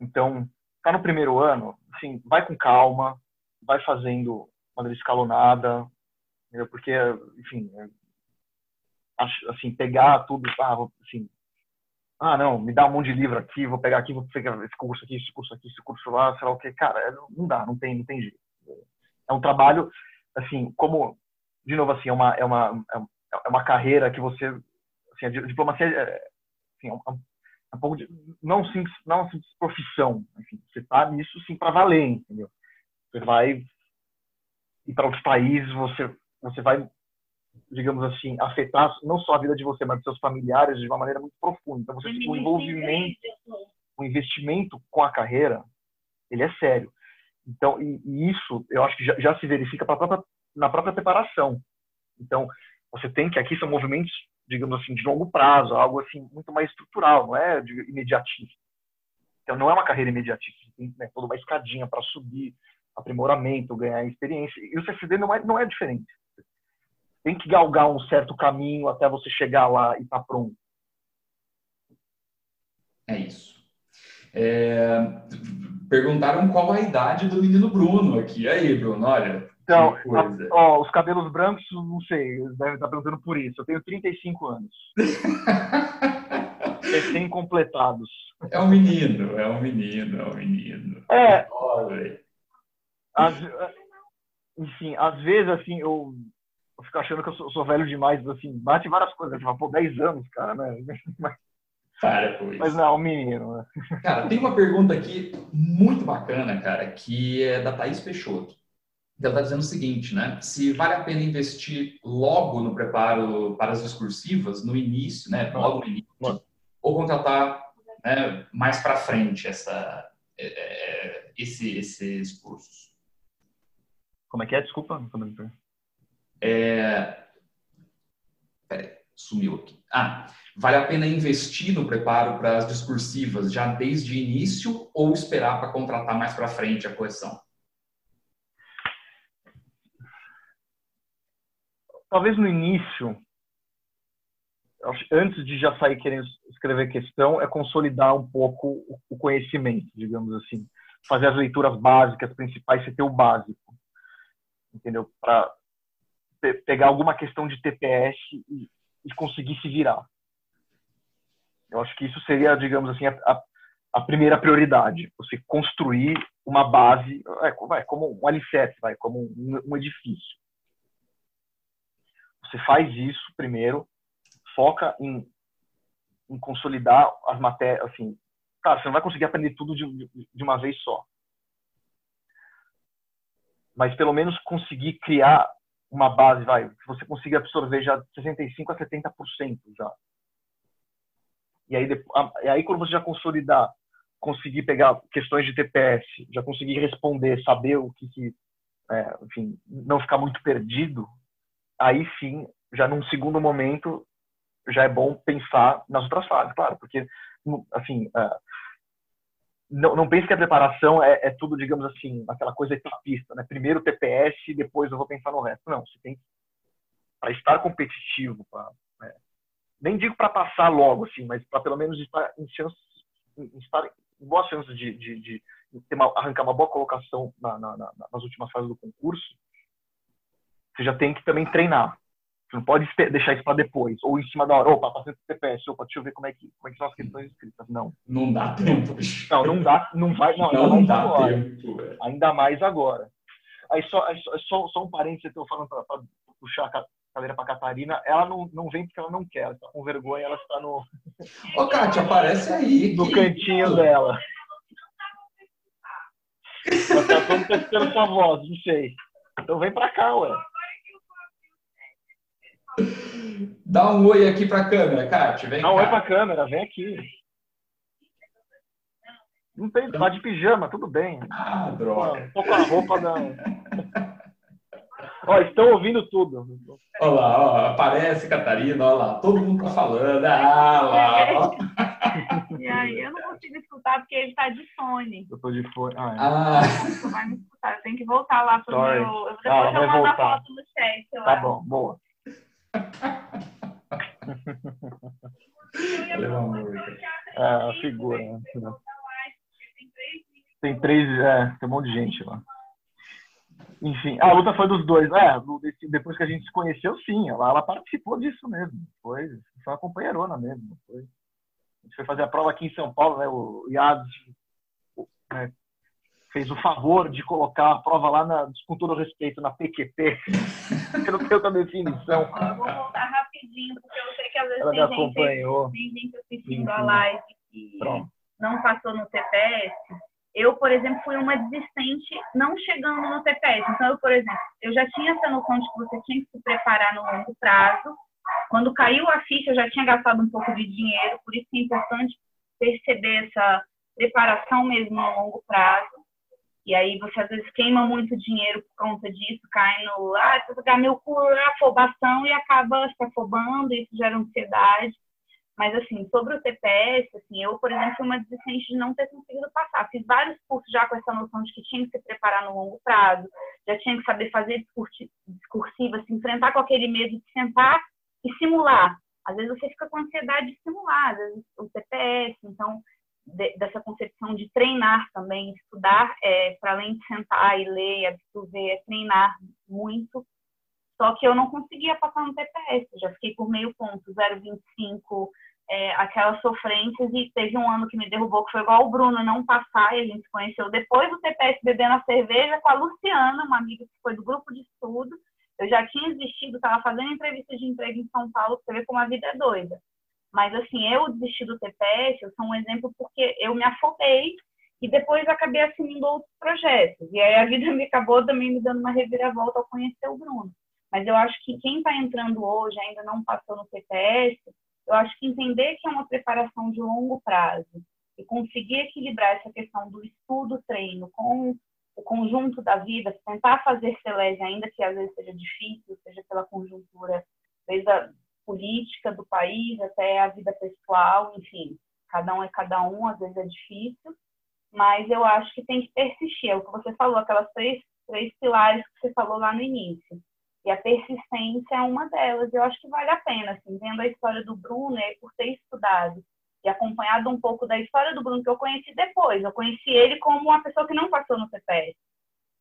Então, tá no primeiro ano, assim, vai com calma, vai fazendo maneira escalonada, porque, enfim, é, assim, pegar tudo, ah, assim, ah, não, me dá um monte de livro aqui, vou pegar aqui, vou pegar esse curso aqui, esse curso aqui, esse curso lá, sei lá o que, cara, é, não dá, não tem, não tem jeito. É um trabalho, assim, como, de novo, assim, é uma, é uma, é uma carreira que você, assim, a diplomacia é, assim, é um, é um pouco de, não simples, não simples profissão, enfim, você tá nisso, sim, para valer, entendeu? Você vai ir para outros países, você, você vai digamos assim, afetar não só a vida de você, mas dos seus familiares de uma maneira muito profunda. Então, você, o envolvimento, o investimento com a carreira, ele é sério. Então, e, e isso eu acho que já, já se verifica própria, na própria preparação. Então, você tem que aqui são movimentos, digamos assim, de longo prazo, algo assim muito mais estrutural, não é de imediatista. Então, não é uma carreira imediatista, tem né, toda uma escadinha para subir, aprimoramento, ganhar experiência. E o CFD não é, não é diferente tem que galgar um certo caminho até você chegar lá e estar tá pronto. É isso. É... Perguntaram qual a idade do menino Bruno aqui. Aí, Bruno, olha. Então, a, ó, os cabelos brancos, não sei, deve estar perguntando por isso. Eu tenho 35 anos. Recém-completados. É um menino, é um menino, é um menino. É. As, enfim, às vezes, assim, eu eu fico achando que eu sou, sou, velho demais, assim, bate várias coisas. Tipo, pô, 10 anos, cara, né? Mas, Para com isso. Mas não, é um menino, né? Cara, tem uma pergunta aqui muito bacana, cara, que é da Thaís Peixoto. Ela está dizendo o seguinte, né? Se vale a pena investir logo no preparo para as discursivas, no início, né? Logo no início, ou contratar né, mais para frente essa, é, é, esse, esses cursos. Como é que é? Desculpa. É... Peraí, sumiu aqui. Ah, vale a pena investir no preparo para as discursivas já desde o início ou esperar para contratar mais para frente a correção? Talvez no início, antes de já sair querendo escrever questão, é consolidar um pouco o conhecimento, digamos assim. Fazer as leituras básicas, principais, você ter o básico. Entendeu? Para pegar alguma questão de TPS e, e, conseguir se virar. Eu acho que isso seria, digamos assim, a, a primeira prioridade. Você construir uma base, é, vai, como um alicerce, vai, como um, um edifício. Você faz isso primeiro, foca em, em consolidar as matérias, assim, cara, você não vai conseguir aprender tudo de, de uma vez só. Mas pelo menos conseguir criar uma base, vai, que você consiga absorver já 65 a 70% já. E aí, e aí quando você já consolidar, conseguir pegar questões de TPS, já conseguir responder, saber o que, que é, enfim, não ficar muito perdido, aí sim, já num segundo momento, já é bom pensar nas outras fases, claro, porque, assim, uh, não, não pense que a preparação é, é, tudo, digamos assim, aquela coisa etapista, né? Primeiro TPS e depois eu vou pensar no resto. Não, você tem para estar competitivo, pra, né? nem digo para passar logo, assim, mas para pelo menos estar em estar em boas chances de, de, de uma, arrancar uma boa colocação na, na, na, nas últimas fases do concurso, você já tem que também treinar. Não pode deixar isso para depois, ou em cima da hora. Opa, passei pro TPS, opa, deixa eu ver como é que, como é que são as questões escritas. Não. Não dá tempo. Não, não dá, não vai, não, não, não dá agora. tempo. Ainda mais agora. Aí só, só, só um parênteses eu falando para puxar a cadeira para Catarina, ela não, não vem porque ela não quer, ela está com vergonha, ela está no. Ô, Kátia, aparece aí. No cantinho dela. Ela todo testando sua voz, não sei. Então vem para cá, ué. Dá um oi aqui para a câmera, Kátia. Vem Dá um oi para a câmera, vem aqui. Não tem, tá de pijama, tudo bem. Ah, droga. Tô com a roupa da. ó, estão ouvindo tudo. Olha lá, ó, aparece Catarina, olha lá, todo mundo tá falando. Ah, lá, ó. E aí eu não consigo escutar porque ele tá de fone. Eu tô de fone. Ah, é. ah. Vai me escutar. Eu tenho que voltar lá pro Sorry. meu. Depois ah, eu mando a foto no chat. Lá. Tá bom, boa. é, a figura. Né? Tem três, é, tem um monte de gente lá. Enfim, a luta foi dos dois. É, depois que a gente se conheceu, sim. Ela, ela participou disso mesmo. Foi, foi uma companheirona mesmo. Foi. A gente foi fazer a prova aqui em São Paulo, né? O Iados né, fez o favor de colocar a prova lá, na, com todo respeito, na PQP. eu não tenho outra definição. Eu vou voltar rapidinho, porque eu sei que às vezes Ela tem, gente, tem gente assistindo Enfim. a live. Não passou no TPS eu, por exemplo, fui uma desistente não chegando no TPS. Então, eu, por exemplo, eu já tinha essa noção de que você tinha que se preparar no longo prazo. Quando caiu a ficha, eu já tinha gastado um pouco de dinheiro, por isso é importante perceber essa preparação mesmo no longo prazo. E aí você às vezes queima muito dinheiro por conta disso, cai no, ah, vai ganhar mil por afobação e acaba se afobando, isso gera ansiedade. Mas, assim, sobre o TPS, assim, eu, por exemplo, fui uma desistente de não ter conseguido passar. Fiz vários cursos já com essa noção de que tinha que se preparar no longo prazo, já tinha que saber fazer discursiva, se enfrentar com aquele medo de sentar e simular. Às vezes você fica com ansiedade de simular, às vezes o TPS, então, de, dessa concepção de treinar também, estudar, é, para além de sentar e ler absorver, é treinar muito. Só que eu não conseguia passar no TPS, já fiquei por meio ponto, 0,25, é, aquelas sofrências e teve um ano que me derrubou, que foi igual o Bruno não passar, e a gente se conheceu depois do TPS bebendo a cerveja com a Luciana, uma amiga que foi do grupo de estudo. Eu já tinha desistido, estava fazendo entrevista de emprego em São Paulo, você ver como a vida é doida. Mas, assim, eu desisti do TPS, eu sou um exemplo porque eu me afobei e depois acabei assumindo outros projetos. E aí a vida me acabou também me dando uma reviravolta ao conhecer o Bruno. Mas eu acho que quem está entrando hoje ainda não passou no TPS, eu acho que entender que é uma preparação de longo prazo e conseguir equilibrar essa questão do estudo, treino com o conjunto da vida, tentar fazer celeste, ainda que às vezes seja difícil, seja pela conjuntura, desde a política do país até a vida pessoal, enfim, cada um é cada um, às vezes é difícil, mas eu acho que tem que persistir, é o que você falou, aquelas três, três pilares que você falou lá no início. E a persistência é uma delas. Eu acho que vale a pena, assim, vendo a história do Bruno, e por ter estudado e acompanhado um pouco da história do Bruno, que eu conheci depois. Eu conheci ele como uma pessoa que não passou no CPS.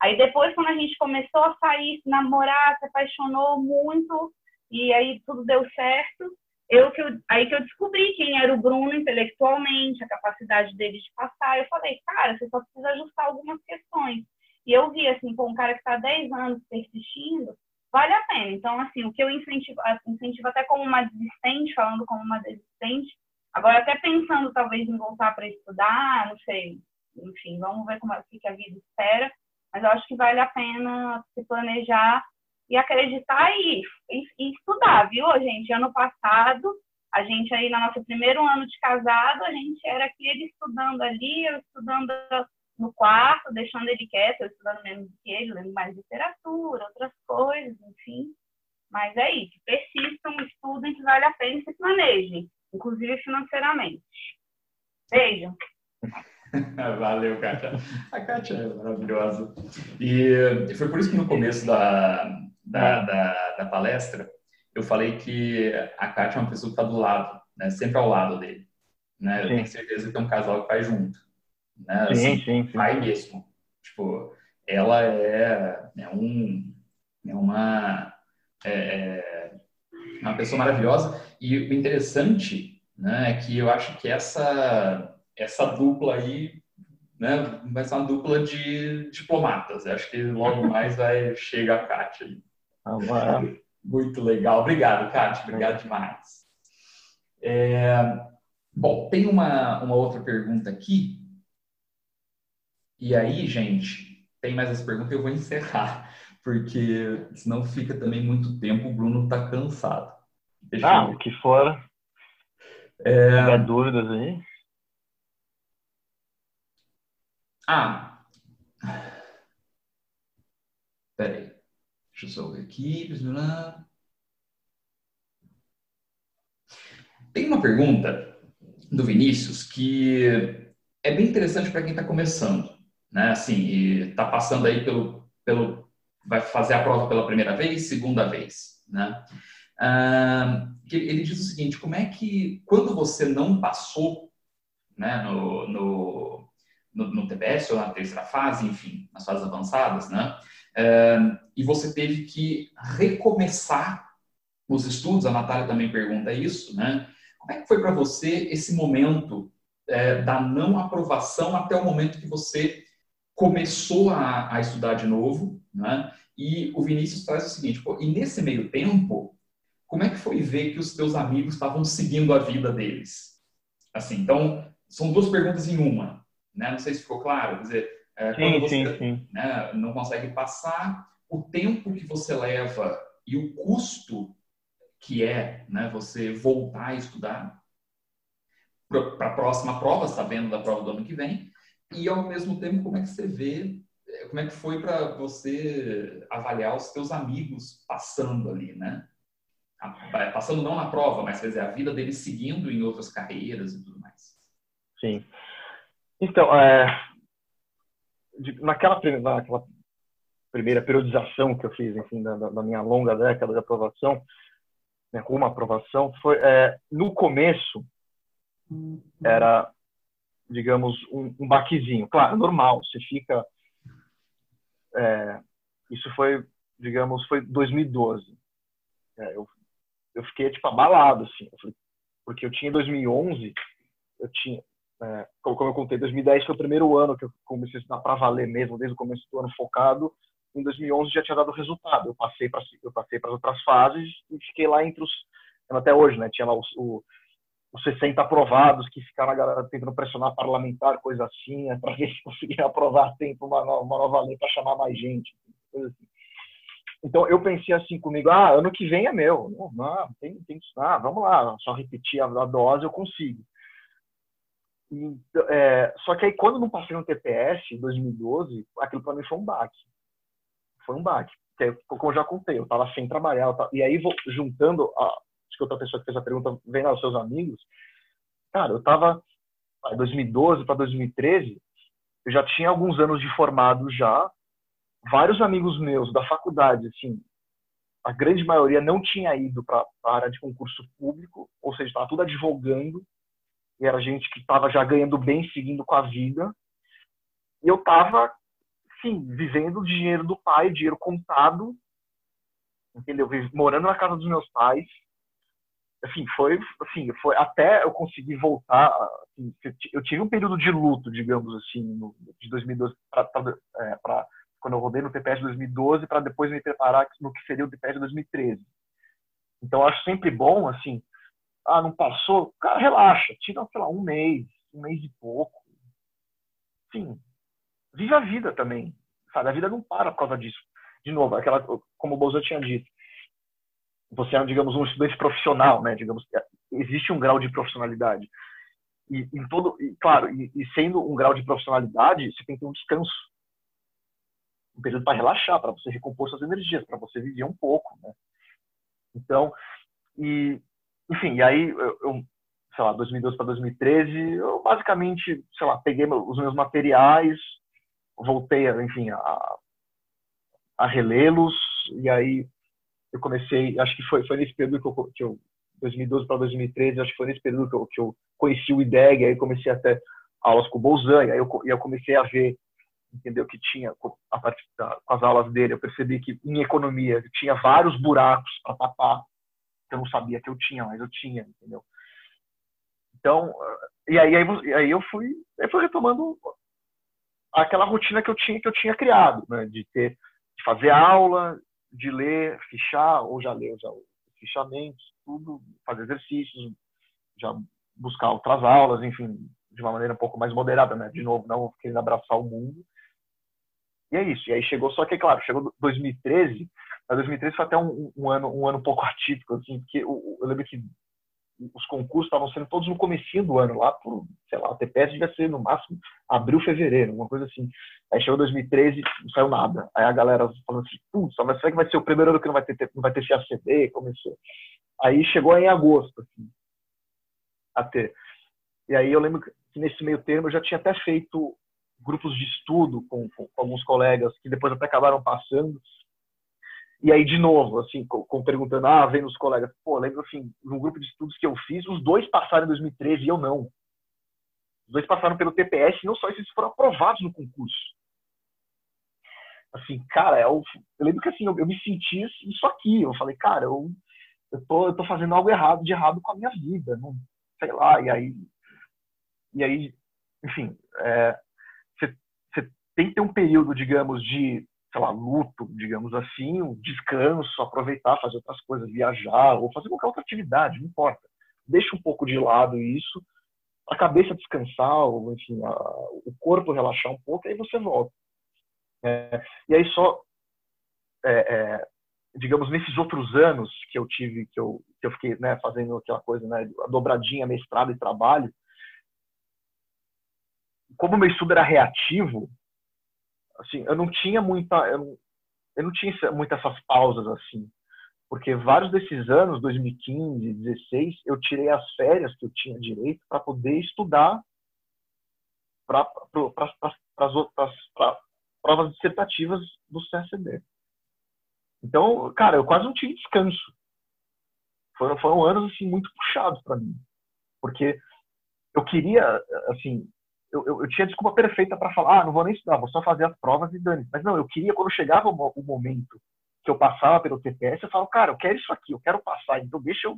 Aí depois, quando a gente começou a sair, se namorar, se apaixonou muito, e aí tudo deu certo, eu que eu, aí que eu descobri quem era o Bruno intelectualmente, a capacidade dele de passar. Eu falei, cara, você só precisa ajustar algumas questões. E eu vi, assim, com um cara que está 10 anos persistindo, vale a pena. Então, assim, o que eu incentivo, incentivo até como uma desistente, falando como uma desistente, agora até pensando talvez em voltar para estudar, não sei, enfim, vamos ver como é que a vida espera, mas eu acho que vale a pena se planejar e acreditar e, e, e estudar, viu, gente? Ano passado, a gente aí, no nosso primeiro ano de casado, a gente era aqui ele estudando ali, eu estudando no quarto, deixando ele quieto, eu estudando menos do que ele, lendo mais literatura, outras coisas, enfim. Mas é isso, persistam, estudem que vale a pena e se planejem, inclusive financeiramente. Beijo. Valeu, Kátia. A Kátia é maravilhosa. E foi por isso que no começo da, da, da, da palestra eu falei que a Kátia é uma pessoa que está do lado, né? sempre ao lado dele. Né? Eu tenho certeza que é um casal que vai junto né? Sim, assim, sim, sim. Pai mesmo. Tipo, ela é, é, um, é uma, é, é, uma pessoa maravilhosa. E o interessante né, é que eu acho que essa, essa dupla aí né, vai ser uma dupla de diplomatas. Eu acho que logo mais vai chegar a Kátia. Ah, Muito legal. Obrigado, Kátia. Obrigado demais. É, bom, tem uma, uma outra pergunta aqui e aí, gente, tem mais essa pergunta e eu vou encerrar, porque senão fica também muito tempo, o Bruno está cansado. Deixa ah, o que for. É... Se dúvidas aí. Ah. Peraí. Deixa eu só ver aqui. Tem uma pergunta do Vinícius que é bem interessante para quem está começando né? Assim, e tá passando aí pelo, pelo, vai fazer a prova pela primeira vez, segunda vez, né? Ah, ele diz o seguinte: como é que quando você não passou, né, no, no, no, no TBS ou na terceira fase, enfim, nas fases avançadas, né? Ah, e você teve que recomeçar os estudos, a Natália também pergunta isso, né? Como é que foi para você esse momento é, da não aprovação até o momento que você começou a, a estudar de novo, né? E o Vinícius traz o seguinte, pô, e nesse meio tempo, como é que foi ver que os teus amigos estavam seguindo a vida deles? Assim, então, são duas perguntas em uma, né? Não sei se ficou claro, quer dizer, é, sim, quando você sim, sim. Né, não consegue passar, o tempo que você leva e o custo que é né, você voltar a estudar para a próxima prova, sabendo da prova do ano que vem, e ao mesmo tempo como é que você vê, eh, como é que foi para você avaliar os teus amigos passando ali, né? Passando não na prova, mas quer dizer, a vida deles seguindo em outras carreiras e tudo mais. Sim. Então, é, naquela, naquela primeira periodização que eu fiz, enfim, da, da minha longa década de aprovação, né, uma aprovação, foi é, no começo era, digamos, um, um baquezinho. Claro, normal, você fica. É, isso foi, digamos, foi 2012. É, eu, eu fiquei, tipo, abalado, assim, porque eu tinha 2011, eu tinha, é, como eu contei, 2010 foi o primeiro ano que eu comecei a estudar para valer mesmo, desde o começo do ano focado. Em 2011 já tinha dado resultado. Eu passei para eu passei para outras fases e fiquei lá entre os até hoje, né? Tinha lá os, o, os 60 aprovados que ficaram a galera tentando pressionar parlamentar, coisa assim, né, para ver se conseguia aprovar tempo uma, uma nova lei para chamar mais gente, assim. Então eu pensei assim comigo, ah, ano que vem é meu, não, não tem, tem ah, vamos lá, só repetir a, a dose eu consigo. E, é, só que aí quando não passei no TPS em 2012, aquilo para mim foi um baque, foi um baque, como eu já contei, eu estava sem trabalhar, tava, e aí vou juntando a, acho que outra pessoa que fez a pergunta vem aos seus amigos. Cara, eu tava em 2012 para 2013, eu já tinha alguns anos de formado já. Vários amigos meus da faculdade, assim, a grande maioria não tinha ido para a área de concurso público, ou seja, estava tudo advogando, e era gente que estava já ganhando bem, seguindo com a vida. E eu estava, sim, vivendo o dinheiro do pai, dinheiro contado, entendeu? Morando na casa dos meus pais, assim, foi, assim, foi até eu conseguir voltar, assim, eu tive um período de luto, digamos assim, no, de 2012 para é, quando eu rodei no TPS de 2012 para depois me preparar no que seria o TPS de 2013. Então, acho sempre bom, assim, ah, não passou, cara, relaxa, tira, sei lá, um mês, um mês e pouco. Sim, vive a vida também, sabe? A vida não para por causa disso. De novo, aquela, como o Bolsonaro tinha dito, você é, digamos, um estudante profissional, né? Digamos, existe um grau de profissionalidade. E, em todo, e, claro, e, e, sendo um grau de profissionalidade, você tem que ter um descanso, um período para relaxar, para você recompor suas energias, para você viver um pouco, né? Então, e, enfim, e aí eu, eu sei lá, 2012 para 2013, eu basicamente, sei lá, peguei os meus materiais, voltei, enfim, a, a relê-los, e aí eu comecei, acho que foi, foi nesse período que eu, que eu 2012 para 2013, acho que foi nesse período que eu, que eu conheci o IDEG, aí comecei até aulas com o Bolzan, aí eu, eu comecei a ver, entendeu, que tinha, a partir da, com as aulas dele, eu percebi que em economia tinha vários buracos para tapar, que eu não sabia que eu tinha, mas eu tinha, entendeu? Então, e aí, aí, aí eu fui, aí fui retomando aquela rotina que eu tinha que eu tinha criado, né, de ter de fazer aula, de ler, fichar, ou já leu já fichamentos, tudo, fazer exercícios, já buscar outras aulas, enfim, de uma maneira um pouco mais moderada, né? De novo, não querendo abraçar o mundo. E é isso. E aí chegou, só que, claro, chegou 2013, mas 2013 foi até um, um ano um ano um pouco atípico, assim, porque eu, eu lembro que os concursos estavam sendo todos no comecinho do ano, lá por, sei lá, o TPS devia ser no máximo abril, fevereiro, uma coisa assim. Aí chegou 2013, não saiu nada. Aí a galera falando assim, putz, mas será que vai ser o primeiro ano que não vai ter, não vai ter CACD? Começou. Aí chegou em agosto, assim, a ter. E aí eu lembro que nesse meio termo eu já tinha até feito grupos de estudo com, com, com, alguns colegas que depois até acabaram passando. E aí, de novo, assim, com, com perguntando, ah, vendo os colegas, pô, lembro, assim, no grupo de estudos que eu fiz, os dois passaram em 2013 e eu não. Os dois passaram pelo TPS, não só esses foram aprovados no concurso. Assim, cara, eu, eu lembro que assim, eu, eu, me senti isso aqui. Eu falei, cara, eu, eu, tô, eu tô fazendo algo errado, de errado com a minha vida. Não, sei lá, e aí. E aí, enfim, é, você tem que ter um período, digamos, de, sei lá, luto, digamos assim, um descanso, aproveitar, fazer outras coisas, viajar, ou fazer qualquer outra atividade, não importa. Deixa um pouco de lado isso, a cabeça descansar, ou, enfim, a, o corpo relaxar um pouco, aí você volta. É, e aí só, é, é, digamos, nesses outros anos que eu tive, que eu, que eu fiquei né, fazendo aquela coisa, né, a dobradinha, mestrado e trabalho, como meu estudo era reativo, assim, eu não tinha muita, eu não, eu não tinha muitas essas pausas assim, porque vários desses anos, 2015, 2016, eu tirei as férias que eu tinha direito para poder estudar para as provas dissertativas do CSD. Então, cara, eu quase não tive descanso. Foram, foram anos assim muito puxados para mim, porque eu queria, assim, eu, eu, eu tinha desculpa perfeita para falar, ah, não vou nem estudar, vou só fazer as provas e dane. Mas não, eu queria, quando chegava o, o, momento que eu passava pelo TPS, eu falo, cara, eu quero isso aqui, eu quero passar, então deixa eu,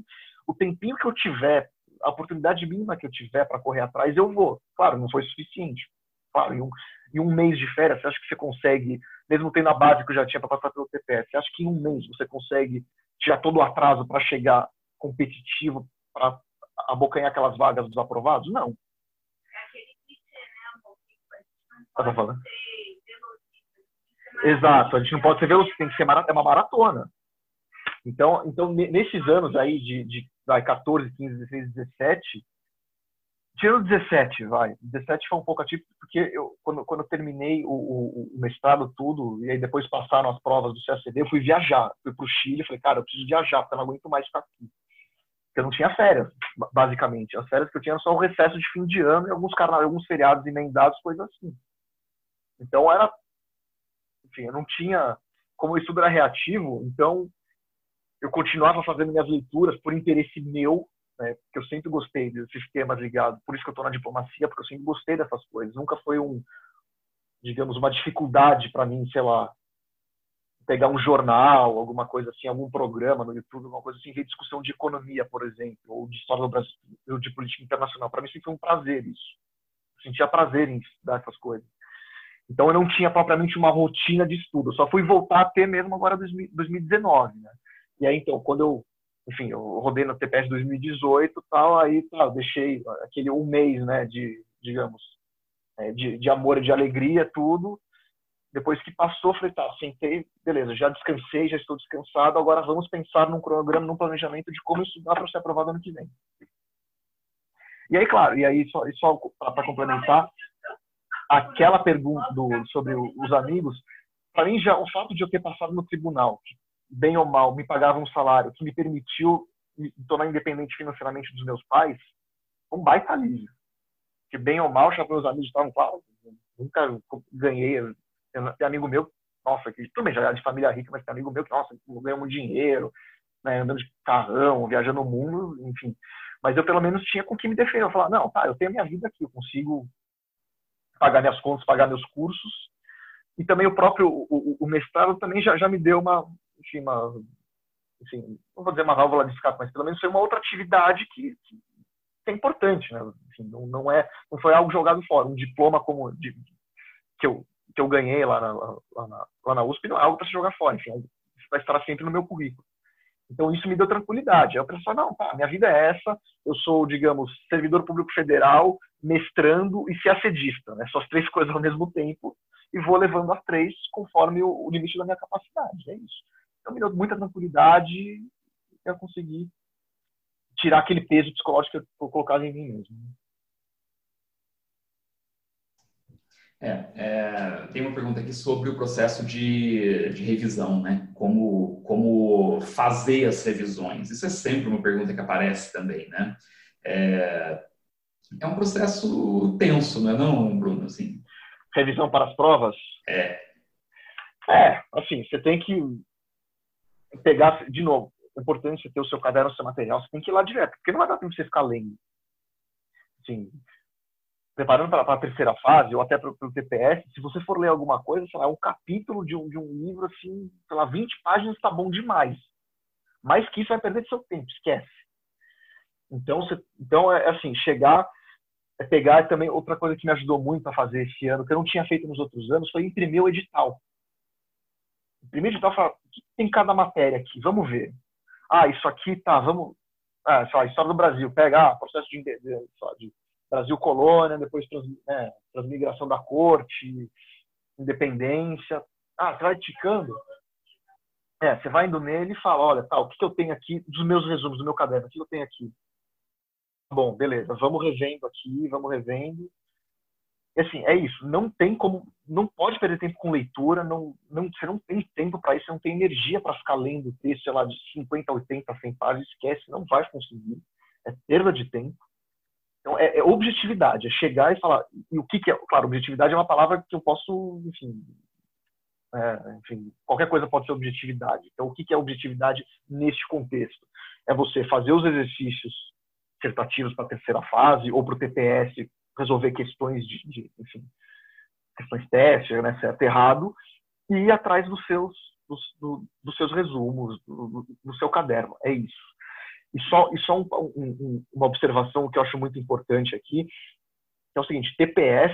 o tempinho que eu tiver, a oportunidade mínima que eu tiver para correr atrás, eu vou. Claro, não foi suficiente. Claro, em um, em um mês de férias, você acha que você consegue, mesmo tendo a base que eu já tinha para passar pelo TPS, você acha que em um mês você consegue tirar todo o atraso para chegar competitivo, para abocanhar aquelas vagas dos aprovados? Não. Tá falando? Exato, a gente não pode ser velocista, tem que ser é uma maratona. Então, então nesses anos aí de, de vai, 14, 15, 16, 17, tirando 17, vai, 17 foi um pouco atípico, porque eu, quando, quando eu terminei o, o, o, mestrado, tudo, e aí depois passaram as provas do CSD, eu fui viajar, fui para o Chile, falei, cara, eu preciso viajar, porque eu não aguento mais ficar aqui. Porque eu não tinha férias, basicamente. As férias que eu tinha eram só o recesso de fim de ano e alguns, carnavais, alguns feriados emendados, coisas assim. Então era, enfim, eu não tinha, como o estudo era reativo, então eu continuava fazendo minhas leituras por interesse meu, né, porque eu sempre gostei desses temas ligados, por isso que eu estou na diplomacia, porque eu sempre gostei dessas coisas. Nunca foi um, digamos, uma dificuldade para mim, sei lá, pegar um jornal, alguma coisa assim, algum programa no YouTube, alguma coisa assim, ver discussão de economia, por exemplo, ou de história do Brasil, de política internacional. Para mim sempre foi um prazer isso. Eu sentia prazer em estudar essas coisas. Então eu não tinha propriamente uma rotina de estudo, eu só fui voltar a ter mesmo agora em 2019, né? E aí então, quando eu, enfim, eu rodei no TPS 2018 tal, aí tá, eu deixei aquele um mês, né, de, digamos, é, de, de amor de alegria, tudo. Depois que passou, falei, tá, sentei, beleza, já descansei, já estou descansado, agora vamos pensar num cronograma, num planejamento de como estudar para ser aprovado ano que vem. E aí, claro, e aí só, só para complementar, aquela pergunta do, sobre os amigos, para mim já o fato de eu ter passado no tribunal, que, bem ou mal me pagava um salário que me permitiu me tornar independente financeiramente dos meus pais, um baita alívio. Que bem ou mal, já meus amigos estavam claro, nunca ganhei. Tem amigo meu, nossa, que também já era de família rica, mas tem amigo meu que, nossa, ganhou muito dinheiro, né, andando de carrão, viajando o mundo, enfim. Mas eu pelo menos tinha com que me defender. Eu falava, não, tá, eu tenho minha vida aqui, eu consigo pagar minhas contas, pagar meus cursos. E também o próprio o, o mestrado também já, já me deu uma, enfim, uma, assim, não vou dizer uma válvula de escape, mas pelo menos foi uma outra atividade que, que é importante, né? Enfim, não, não é, não foi algo jogado fora. Um diploma como de, que eu que eu ganhei lá na, lá na, lá na USP não é algo para se jogar fora. Enfim, vai estar sempre no meu currículo. Então isso me deu tranquilidade. Eu pensei, não, tá, minha vida é essa. Eu sou, digamos, servidor público federal, mestrando e ciacedista, né? As três coisas ao mesmo tempo e vou levando as três conforme o, limite da minha capacidade. É isso. Então me deu muita tranquilidade e eu consegui tirar aquele peso psicológico que eu colocava em mim mesmo. É, é, tem uma pergunta aqui sobre o processo de, de revisão, né? Como, como fazer as revisões. Isso é sempre uma pergunta que aparece também, né? É, é um processo tenso, não é não, Bruno? Assim, Revisão para as provas? É. É, assim, você tem que pegar, de novo, é importante você ter o seu caderno, o seu material, você tem que ir lá direto, porque não vai dar tempo de você ficar lendo. Assim, preparando para a terceira fase, ou até para o TPS, se você for ler alguma coisa, sei lá, um capítulo de um, de um livro, assim, sei lá, 20 páginas está bom demais. Mais que isso vai perder seu tempo, esquece. Então, você, então é assim, chegar, é pegar também outra coisa que me ajudou muito a fazer esse ano, que eu não tinha feito nos outros anos, foi imprimir o edital. Imprimir o edital, falar, o que tem cada matéria aqui? Vamos ver. Ah, isso aqui tá, vamos. Ah, sei lá, história do Brasil, pega ah, processo de, de, de Brasil colônia, depois trans, é, transmigração da corte, independência. Ah, você vai ticando. É, você vai indo nele e fala, olha, tá, o que, que eu tenho aqui dos meus resumos, do meu caderno, o que eu tenho aqui? Bom, beleza, vamos revendo aqui, vamos revendo. E assim, é isso, não tem como, não pode perder tempo com leitura, não, não, você não tem tempo para isso, você não tem energia para ficar lendo texto, sei lá, de 50, 80, 100 páginas, esquece, não vai conseguir. É perda de tempo. Então, é, é, objetividade, é chegar e falar. E o que, que, é? Claro, objetividade é uma palavra que eu posso, enfim, é, enfim, qualquer coisa pode ser objetividade. Então, o que, que é objetividade neste contexto? É você fazer os exercícios dissertativos para a terceira fase ou para o TPS resolver questões de, de enfim, questões testes, né, certo, errado, e ir atrás dos seus, dos, do, dos seus resumos, do, do seu caderno. É isso. E só, e só um, um, uma observação que eu acho muito importante aqui, é o seguinte, TPS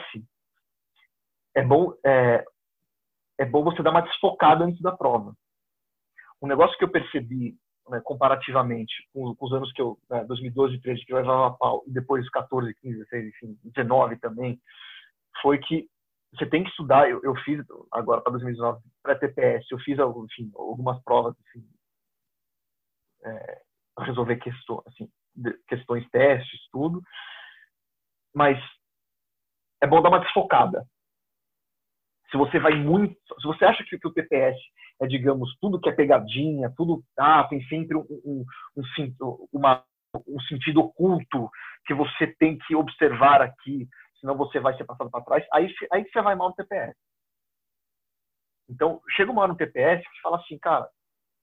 é bom, é, é bom você dar uma desfocada antes da prova. Um negócio que eu percebi né, comparativamente com, com, os anos que eu, né, 2012, 13, que eu levava a pau, e depois 14, 15, 16, enfim, 19 também, foi que você tem que estudar. Eu, eu fiz agora para 2019 pré-TPS, eu fiz enfim, algumas provas assim, é, resolver questões, assim, questões, testes, tudo. Mas é bom dar uma desfocada. Se você vai muito, se você acha que, que o TPS é, digamos, tudo que é pegadinha, tudo ah, tem sempre um, um, um, uma, um sentido oculto que você tem que observar aqui, senão você vai ser passado para trás. Aí, aí você vai mal no TPS. Então, chega uma hora no TPS que fala assim, cara,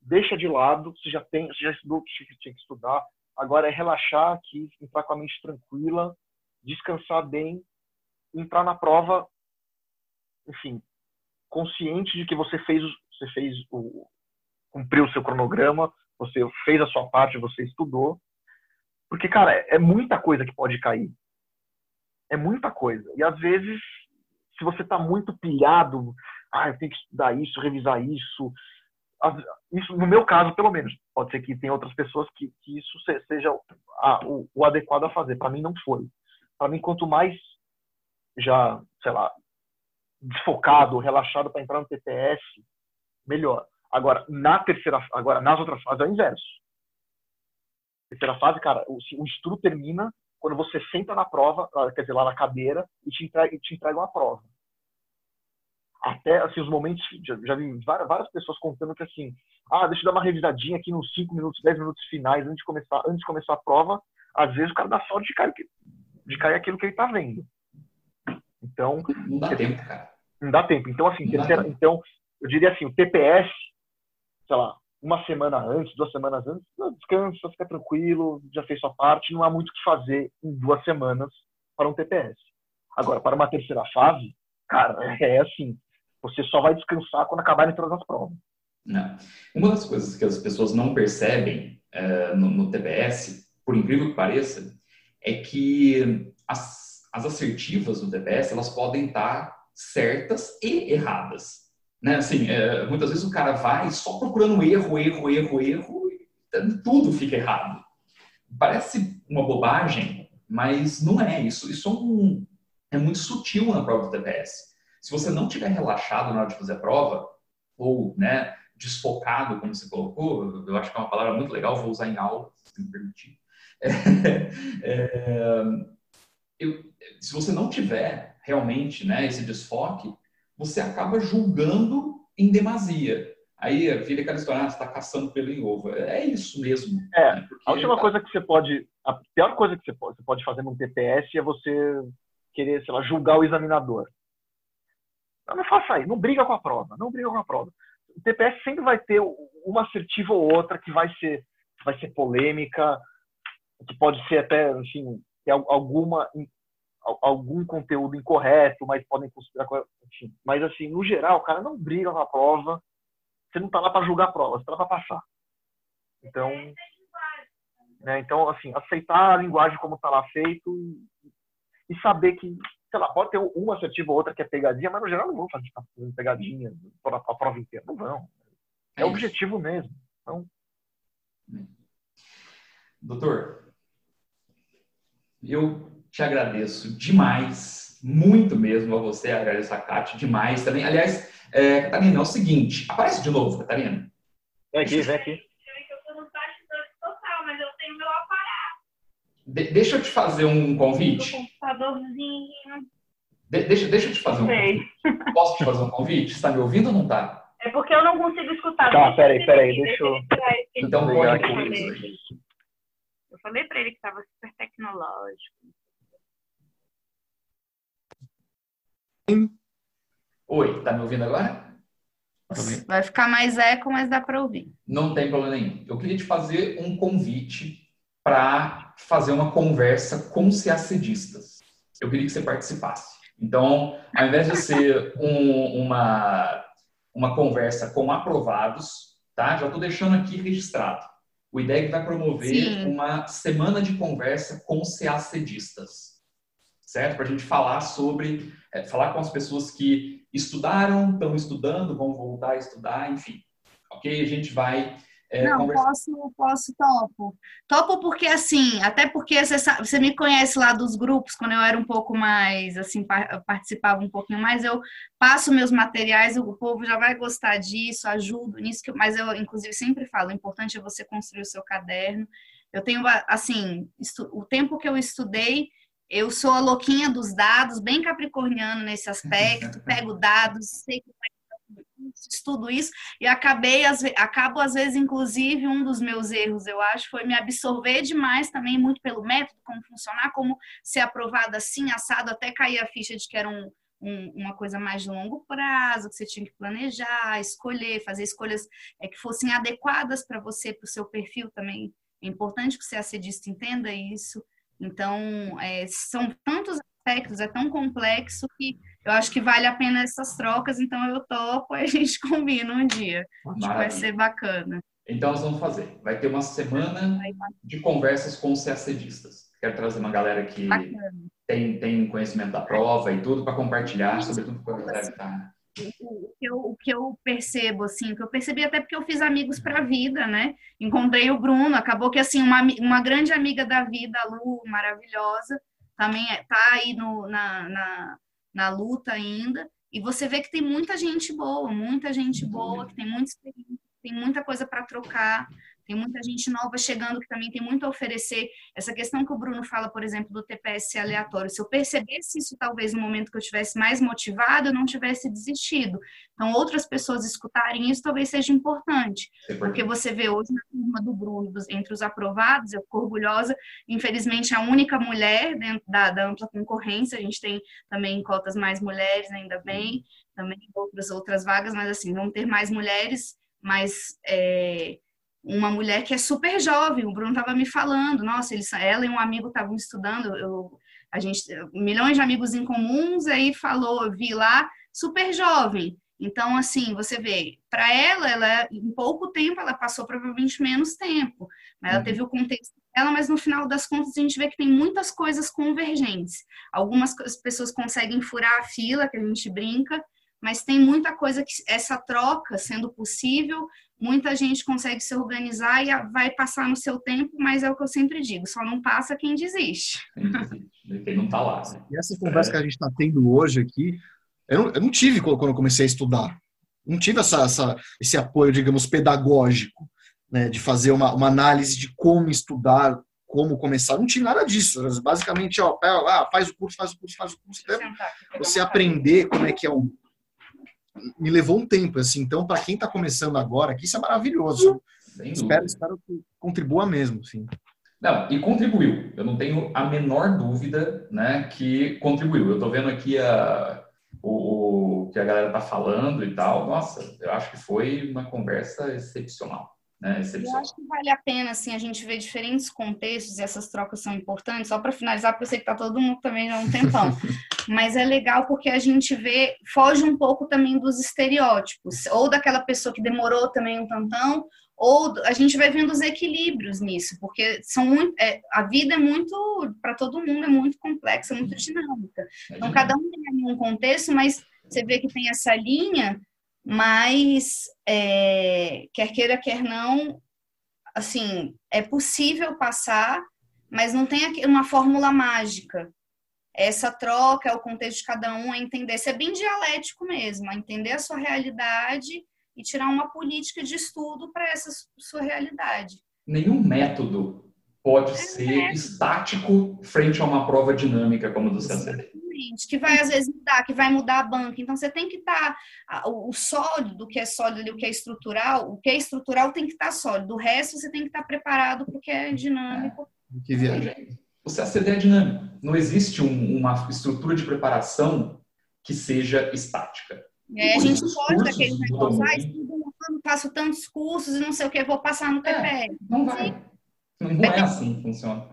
deixa de lado, você já tem, você já estudou o que tinha que estudar, agora é relaxar aqui, entrar com a mente tranquila, descansar bem, entrar na prova, enfim, consciente de que você fez, você fez o cumpriu o seu cronograma, você fez a sua parte, você estudou, porque cara, é, é muita coisa que pode cair, é muita coisa. E às vezes se você está muito pilhado, ah, eu tenho que estudar isso, revisar isso, isso no meu caso pelo menos pode ser que tem outras pessoas que, que isso seja a, o, o, adequado a fazer. Para mim não foi. Para mim quanto mais já sei lá desfocado relaxado para entrar no TPS melhor. Agora na terceira agora nas outras fases é o inverso. Terceira fase cara o, o estudo termina quando você senta na prova quer dizer lá na cadeira e te entrega, te entrega uma prova até assim os momentos já, já vi várias, várias pessoas contando que assim ah deixa eu dar uma revisadinha aqui nos 5 minutos 10 minutos finais antes de começar antes de começar a prova. Às vezes o cara dá sorte de cair de cair aquilo que ele tá vendo. Então não dá tempo cara. não dá tempo. Então assim terceira, então eu diria assim o TPS sei lá uma semana antes duas semanas antes descansa fica tranquilo já fez sua parte não há muito o que fazer em duas semanas para um TPS agora para uma terceira fase cara é assim você só vai descansar quando acabarem todas as provas. Não. Uma das coisas que as pessoas não percebem uh, no, no, TPS, por incrível que pareça, é que as, as assertivas do TPS elas podem estar certas e erradas. Né? Assim, é, muitas vezes o cara vai só procurando erro, erro, erro, erro, e tudo fica errado. Parece uma bobagem, mas não é isso. Isso é, um, é muito sutil na prova do TPS. Se você não tiver relaxado na hora de fazer a prova, ou né, desfocado, como você colocou, eu acho que é uma palavra muito legal, vou usar em aula, se me permitir. É, eu, se você não tiver realmente né, esse desfoque, você acaba julgando em demasia. Aí vira aquela história, ah, você está caçando pelo em ovo. É isso mesmo. É, né? a última tá... coisa que você pode, a pior coisa que você pode, você pode fazer num TPS é você querer, sei lá, julgar o examinador. Não, não faça isso, não briga com a prova, não briga com a prova. O TPS sempre vai ter uma assertiva ou outra que vai ser, vai ser polêmica, que pode ser até, enfim, alguma algum conteúdo incorreto, mas podem considerar enfim. Mas assim, no geral, o cara não briga com a prova. Você não está lá para julgar a prova, você está lá para passar. Então, né, então assim, aceitar a linguagem como está lá feito e, e saber que sei lá, pode ter uma assertiva ou outra que é pegadinha, mas no geral não vão fazer pegadinha a, a prova inteira. Não vão. É, é objetivo mesmo. Então... Doutor, eu te agradeço demais, muito mesmo a você, agradeço a Kátia demais também. Aliás, é, Catarina, é o seguinte, aparece de novo, Catarina. Vem aqui, vem aqui. De, deixa eu te fazer um convite. computadorzinho. De, deixa, deixa eu te fazer um Sei. convite. Posso te fazer um convite? Você está me ouvindo ou não está? É porque eu não consigo escutar. Tá, peraí, peraí, deixa eu. Então, pode Eu falei para ele que estava super tecnológico. Oi, tá me ouvindo agora? Vai ficar mais eco, mas dá para ouvir. Não tem problema nenhum. Eu queria te fazer um convite para fazer uma conversa com CACDistas. Eu queria que você participasse. Então, ao invés de ser um, uma, uma conversa com aprovados, tá? Já estou deixando aqui registrado. O IDEG vai promover Sim. uma semana de conversa com CACDistas, certo? Para a gente falar sobre, é, falar com as pessoas que estudaram, estão estudando, vão voltar a estudar, enfim. Ok? A gente vai é, não, conversa... posso, posso, topo. Topo porque, assim, até porque você, sabe, você me conhece lá dos grupos, quando eu era um pouco mais, assim, participava um pouquinho mais, eu passo meus materiais, o povo já vai gostar disso, ajudo nisso, mas eu, inclusive, sempre falo, o importante é você construir o seu caderno. Eu tenho, assim, o tempo que eu estudei, eu sou a louquinha dos dados, bem capricorniano nesse aspecto, pego dados, sei que vai estudo isso e acabei acabo às vezes inclusive um dos meus erros eu acho foi me absorver demais também muito pelo método como funcionar como ser aprovado assim assado até cair a ficha de que era um, um, uma coisa mais de longo prazo que você tinha que planejar escolher fazer escolhas é, que fossem adequadas para você para o seu perfil também. É importante que você acedista entenda isso. Então é, são tantos aspectos é tão complexo que eu acho que vale a pena essas trocas, então eu topo e a gente combina um dia. Acho que vai ser bacana. Então nós vamos fazer. Vai ter uma semana de conversas com os CACDistas. Quero trazer uma galera que tem, tem conhecimento da prova e tudo para compartilhar sobre tudo que a galera está. O que, eu, o que eu percebo, assim, que eu percebi até porque eu fiz amigos para a vida, né? Encontrei o Bruno, acabou que, assim, uma, uma grande amiga da vida, a Lu, maravilhosa, também está aí no, na, na na luta ainda. E você vê que tem muita gente boa, muita gente boa, que tem muita experiência, tem muita coisa para trocar. Tem muita gente nova chegando que também tem muito a oferecer. Essa questão que o Bruno fala, por exemplo, do TPS aleatório. Se eu percebesse isso, talvez no momento que eu estivesse mais motivado, eu não tivesse desistido. Então, outras pessoas escutarem isso talvez seja importante. É porque você vê hoje na turma do Bruno, entre os aprovados, eu fico orgulhosa. Infelizmente, a única mulher dentro da, da ampla concorrência. A gente tem também cotas mais mulheres, ainda bem. Também outras, outras vagas, mas assim, vão ter mais mulheres, mas. É, uma mulher que é super jovem. O Bruno estava me falando, nossa, eles, ela e um amigo estavam estudando, eu, a gente, milhões de amigos em comuns, aí falou, vi lá, super jovem. Então, assim, você vê, para ela, ela, em pouco tempo, ela passou provavelmente menos tempo. Ela uhum. teve o contexto dela, mas no final das contas a gente vê que tem muitas coisas convergentes. Algumas pessoas conseguem furar a fila, que a gente brinca, mas tem muita coisa que essa troca sendo possível, muita gente consegue se organizar e vai passar no seu tempo, mas é o que eu sempre digo, só não passa quem desiste. Quem não está lá. Né? E essa conversa é. que a gente está tendo hoje aqui, eu não, eu não, tive quando eu comecei a estudar. Não tive essa, essa esse apoio, digamos, pedagógico, né, de fazer uma, uma análise de como estudar, como começar. Não tinha nada disso. Basicamente, ó, faz o curso, faz o curso, faz o curso. Você aprender como é que é o me levou um tempo, assim. Então, para quem está começando agora, aqui isso é maravilhoso. Espero, espero que contribua mesmo, sim. Não, e contribuiu. Eu não tenho a menor dúvida, né, que contribuiu. Eu estou vendo aqui a, o, que a galera tá falando e tal, nossa, eu acho que foi uma conversa excepcional. Né, eu acho que vale a pena assim, a gente ver diferentes contextos e essas trocas são importantes. Só para finalizar, porque eu sei que está todo mundo também já há um tempão. Mas é legal porque a gente vê, foge um pouco também dos estereótipos, ou daquela pessoa que demorou também um tantão, ou a gente vai vendo os equilíbrios nisso, porque são muito, é, a vida é muito, para todo mundo, é muito complexa, muito dinâmica. Então, cada um tem um contexto, mas você vê que tem essa linha, mas é, quer queira, quer não, assim, é possível passar, mas não tem uma fórmula mágica. Essa troca, é o contexto de cada um, é entender, ser bem dialético mesmo, é entender a sua realidade e tirar uma política de estudo para essa sua realidade. Nenhum método pode é ser método. estático frente a uma prova dinâmica como a do Que vai às vezes mudar, que vai mudar a banca. Então você tem que estar tá, o sólido, do que é sólido e o que é estrutural, o que é estrutural tem que estar tá sólido. O resto você tem que estar tá preparado porque é dinâmico. É. Que viagem. O CACD é dinâmico. Não existe um, uma estrutura de preparação que seja estática. É, a gente pode daquele negócio, ah, estudo um ano, faço tantos cursos e não sei o que, vou passar no TPL. É, não vai. Não é assim que funciona.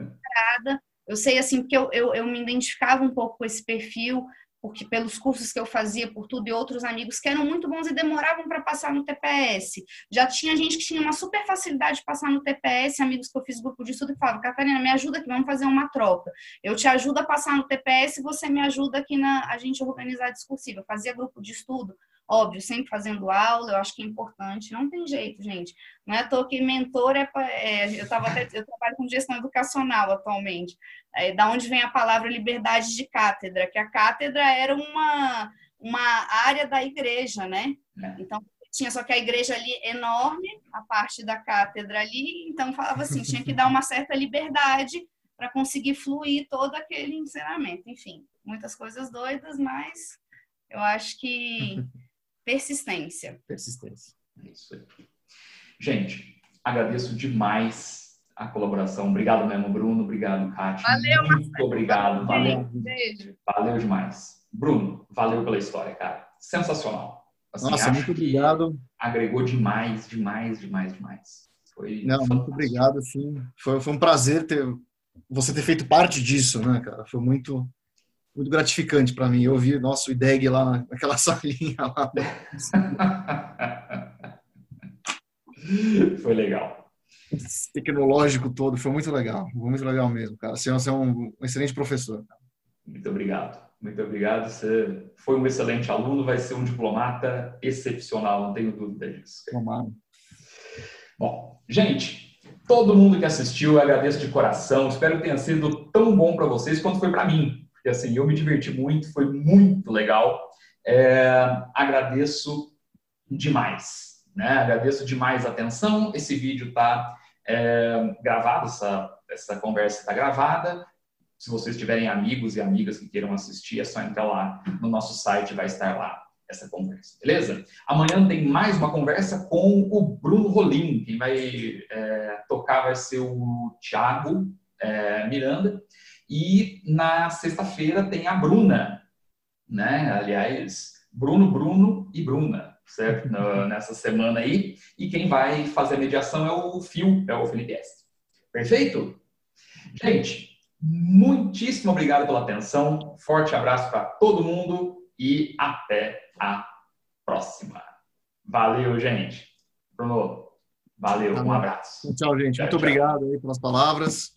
Eu sei assim, porque eu, eu, eu me identificava um pouco com esse perfil, porque pelos cursos que eu fazia, por tudo, e outros amigos que eram muito bons e demoravam para passar no TPS. Já tinha gente que tinha uma super facilidade de passar no TPS, amigos que eu fiz grupo de estudo e falavam, Catarina, me ajuda aqui, vamos fazer uma troca. Eu te ajudo a passar no TPS, você me ajuda aqui na a gente organizar a discursiva. Eu fazia grupo de estudo, Óbvio, sempre fazendo aula, eu acho que é importante. Não tem jeito, gente. Não é à toa que mentor é, é eu tava até, eu trabalho com gestão educacional atualmente. É, da onde vem a palavra liberdade de cátedra, que a cátedra era uma uma área da igreja, né? É. Então tinha só que a igreja ali enorme, a parte da cátedra ali, então falava assim, tinha que dar uma certa liberdade para conseguir fluir todo aquele ensinamento. Enfim, muitas coisas doidas, mas eu acho que Persistência. Persistência. É isso aí. Gente, agradeço demais a colaboração. Obrigado mesmo, Bruno. Obrigado, Kátia. Valeu, Muito Marcelo. obrigado. Valeu. Beijo. Valeu demais. Bruno, valeu pela história, cara. Sensacional. Assim, Nossa, muito obrigado. Agregou demais, demais, demais, demais. Foi Não, fantástico. muito obrigado, sim. Foi, foi um prazer ter você ter feito parte disso, né, cara? Foi muito muito gratificante para mim. Eu vi nosso IDEG lá naquela salinha lá. Foi legal. Esse tecnológico todo, foi muito legal. Foi muito legal mesmo, cara. Você é um excelente professor. Muito obrigado. Muito obrigado. Você foi um excelente aluno, vai ser um diplomata excepcional, não tenho dúvida disso. Tomado. Bom, gente, todo mundo que assistiu, eu agradeço de coração. Espero que tenha sido tão bom para vocês quanto foi para mim. E assim, eu me diverti muito, foi muito legal. É, agradeço demais, né? Agradeço demais a atenção. Esse vídeo está é, gravado, essa, essa conversa está gravada. Se vocês tiverem amigos e amigas que queiram assistir, é só entrar lá no nosso site, vai estar lá essa conversa, beleza? Amanhã tem mais uma conversa com o Bruno Rolim. Quem vai é, tocar vai ser o Thiago é, Miranda. E na sexta-feira tem a Bruna, né? Aliás, Bruno, Bruno e Bruna, certo? Nessa semana aí. E quem vai fazer a mediação é o Fio, é o Felipe S. Perfeito? Gente, muitíssimo obrigado pela atenção. Forte abraço para todo mundo e até a próxima. Valeu, gente. Bruno, valeu, um abraço. Tchau, gente. Tchau, Muito tchau. obrigado aí pelas palavras.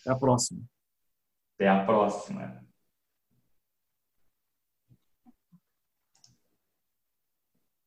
Até a próxima. Até a próxima.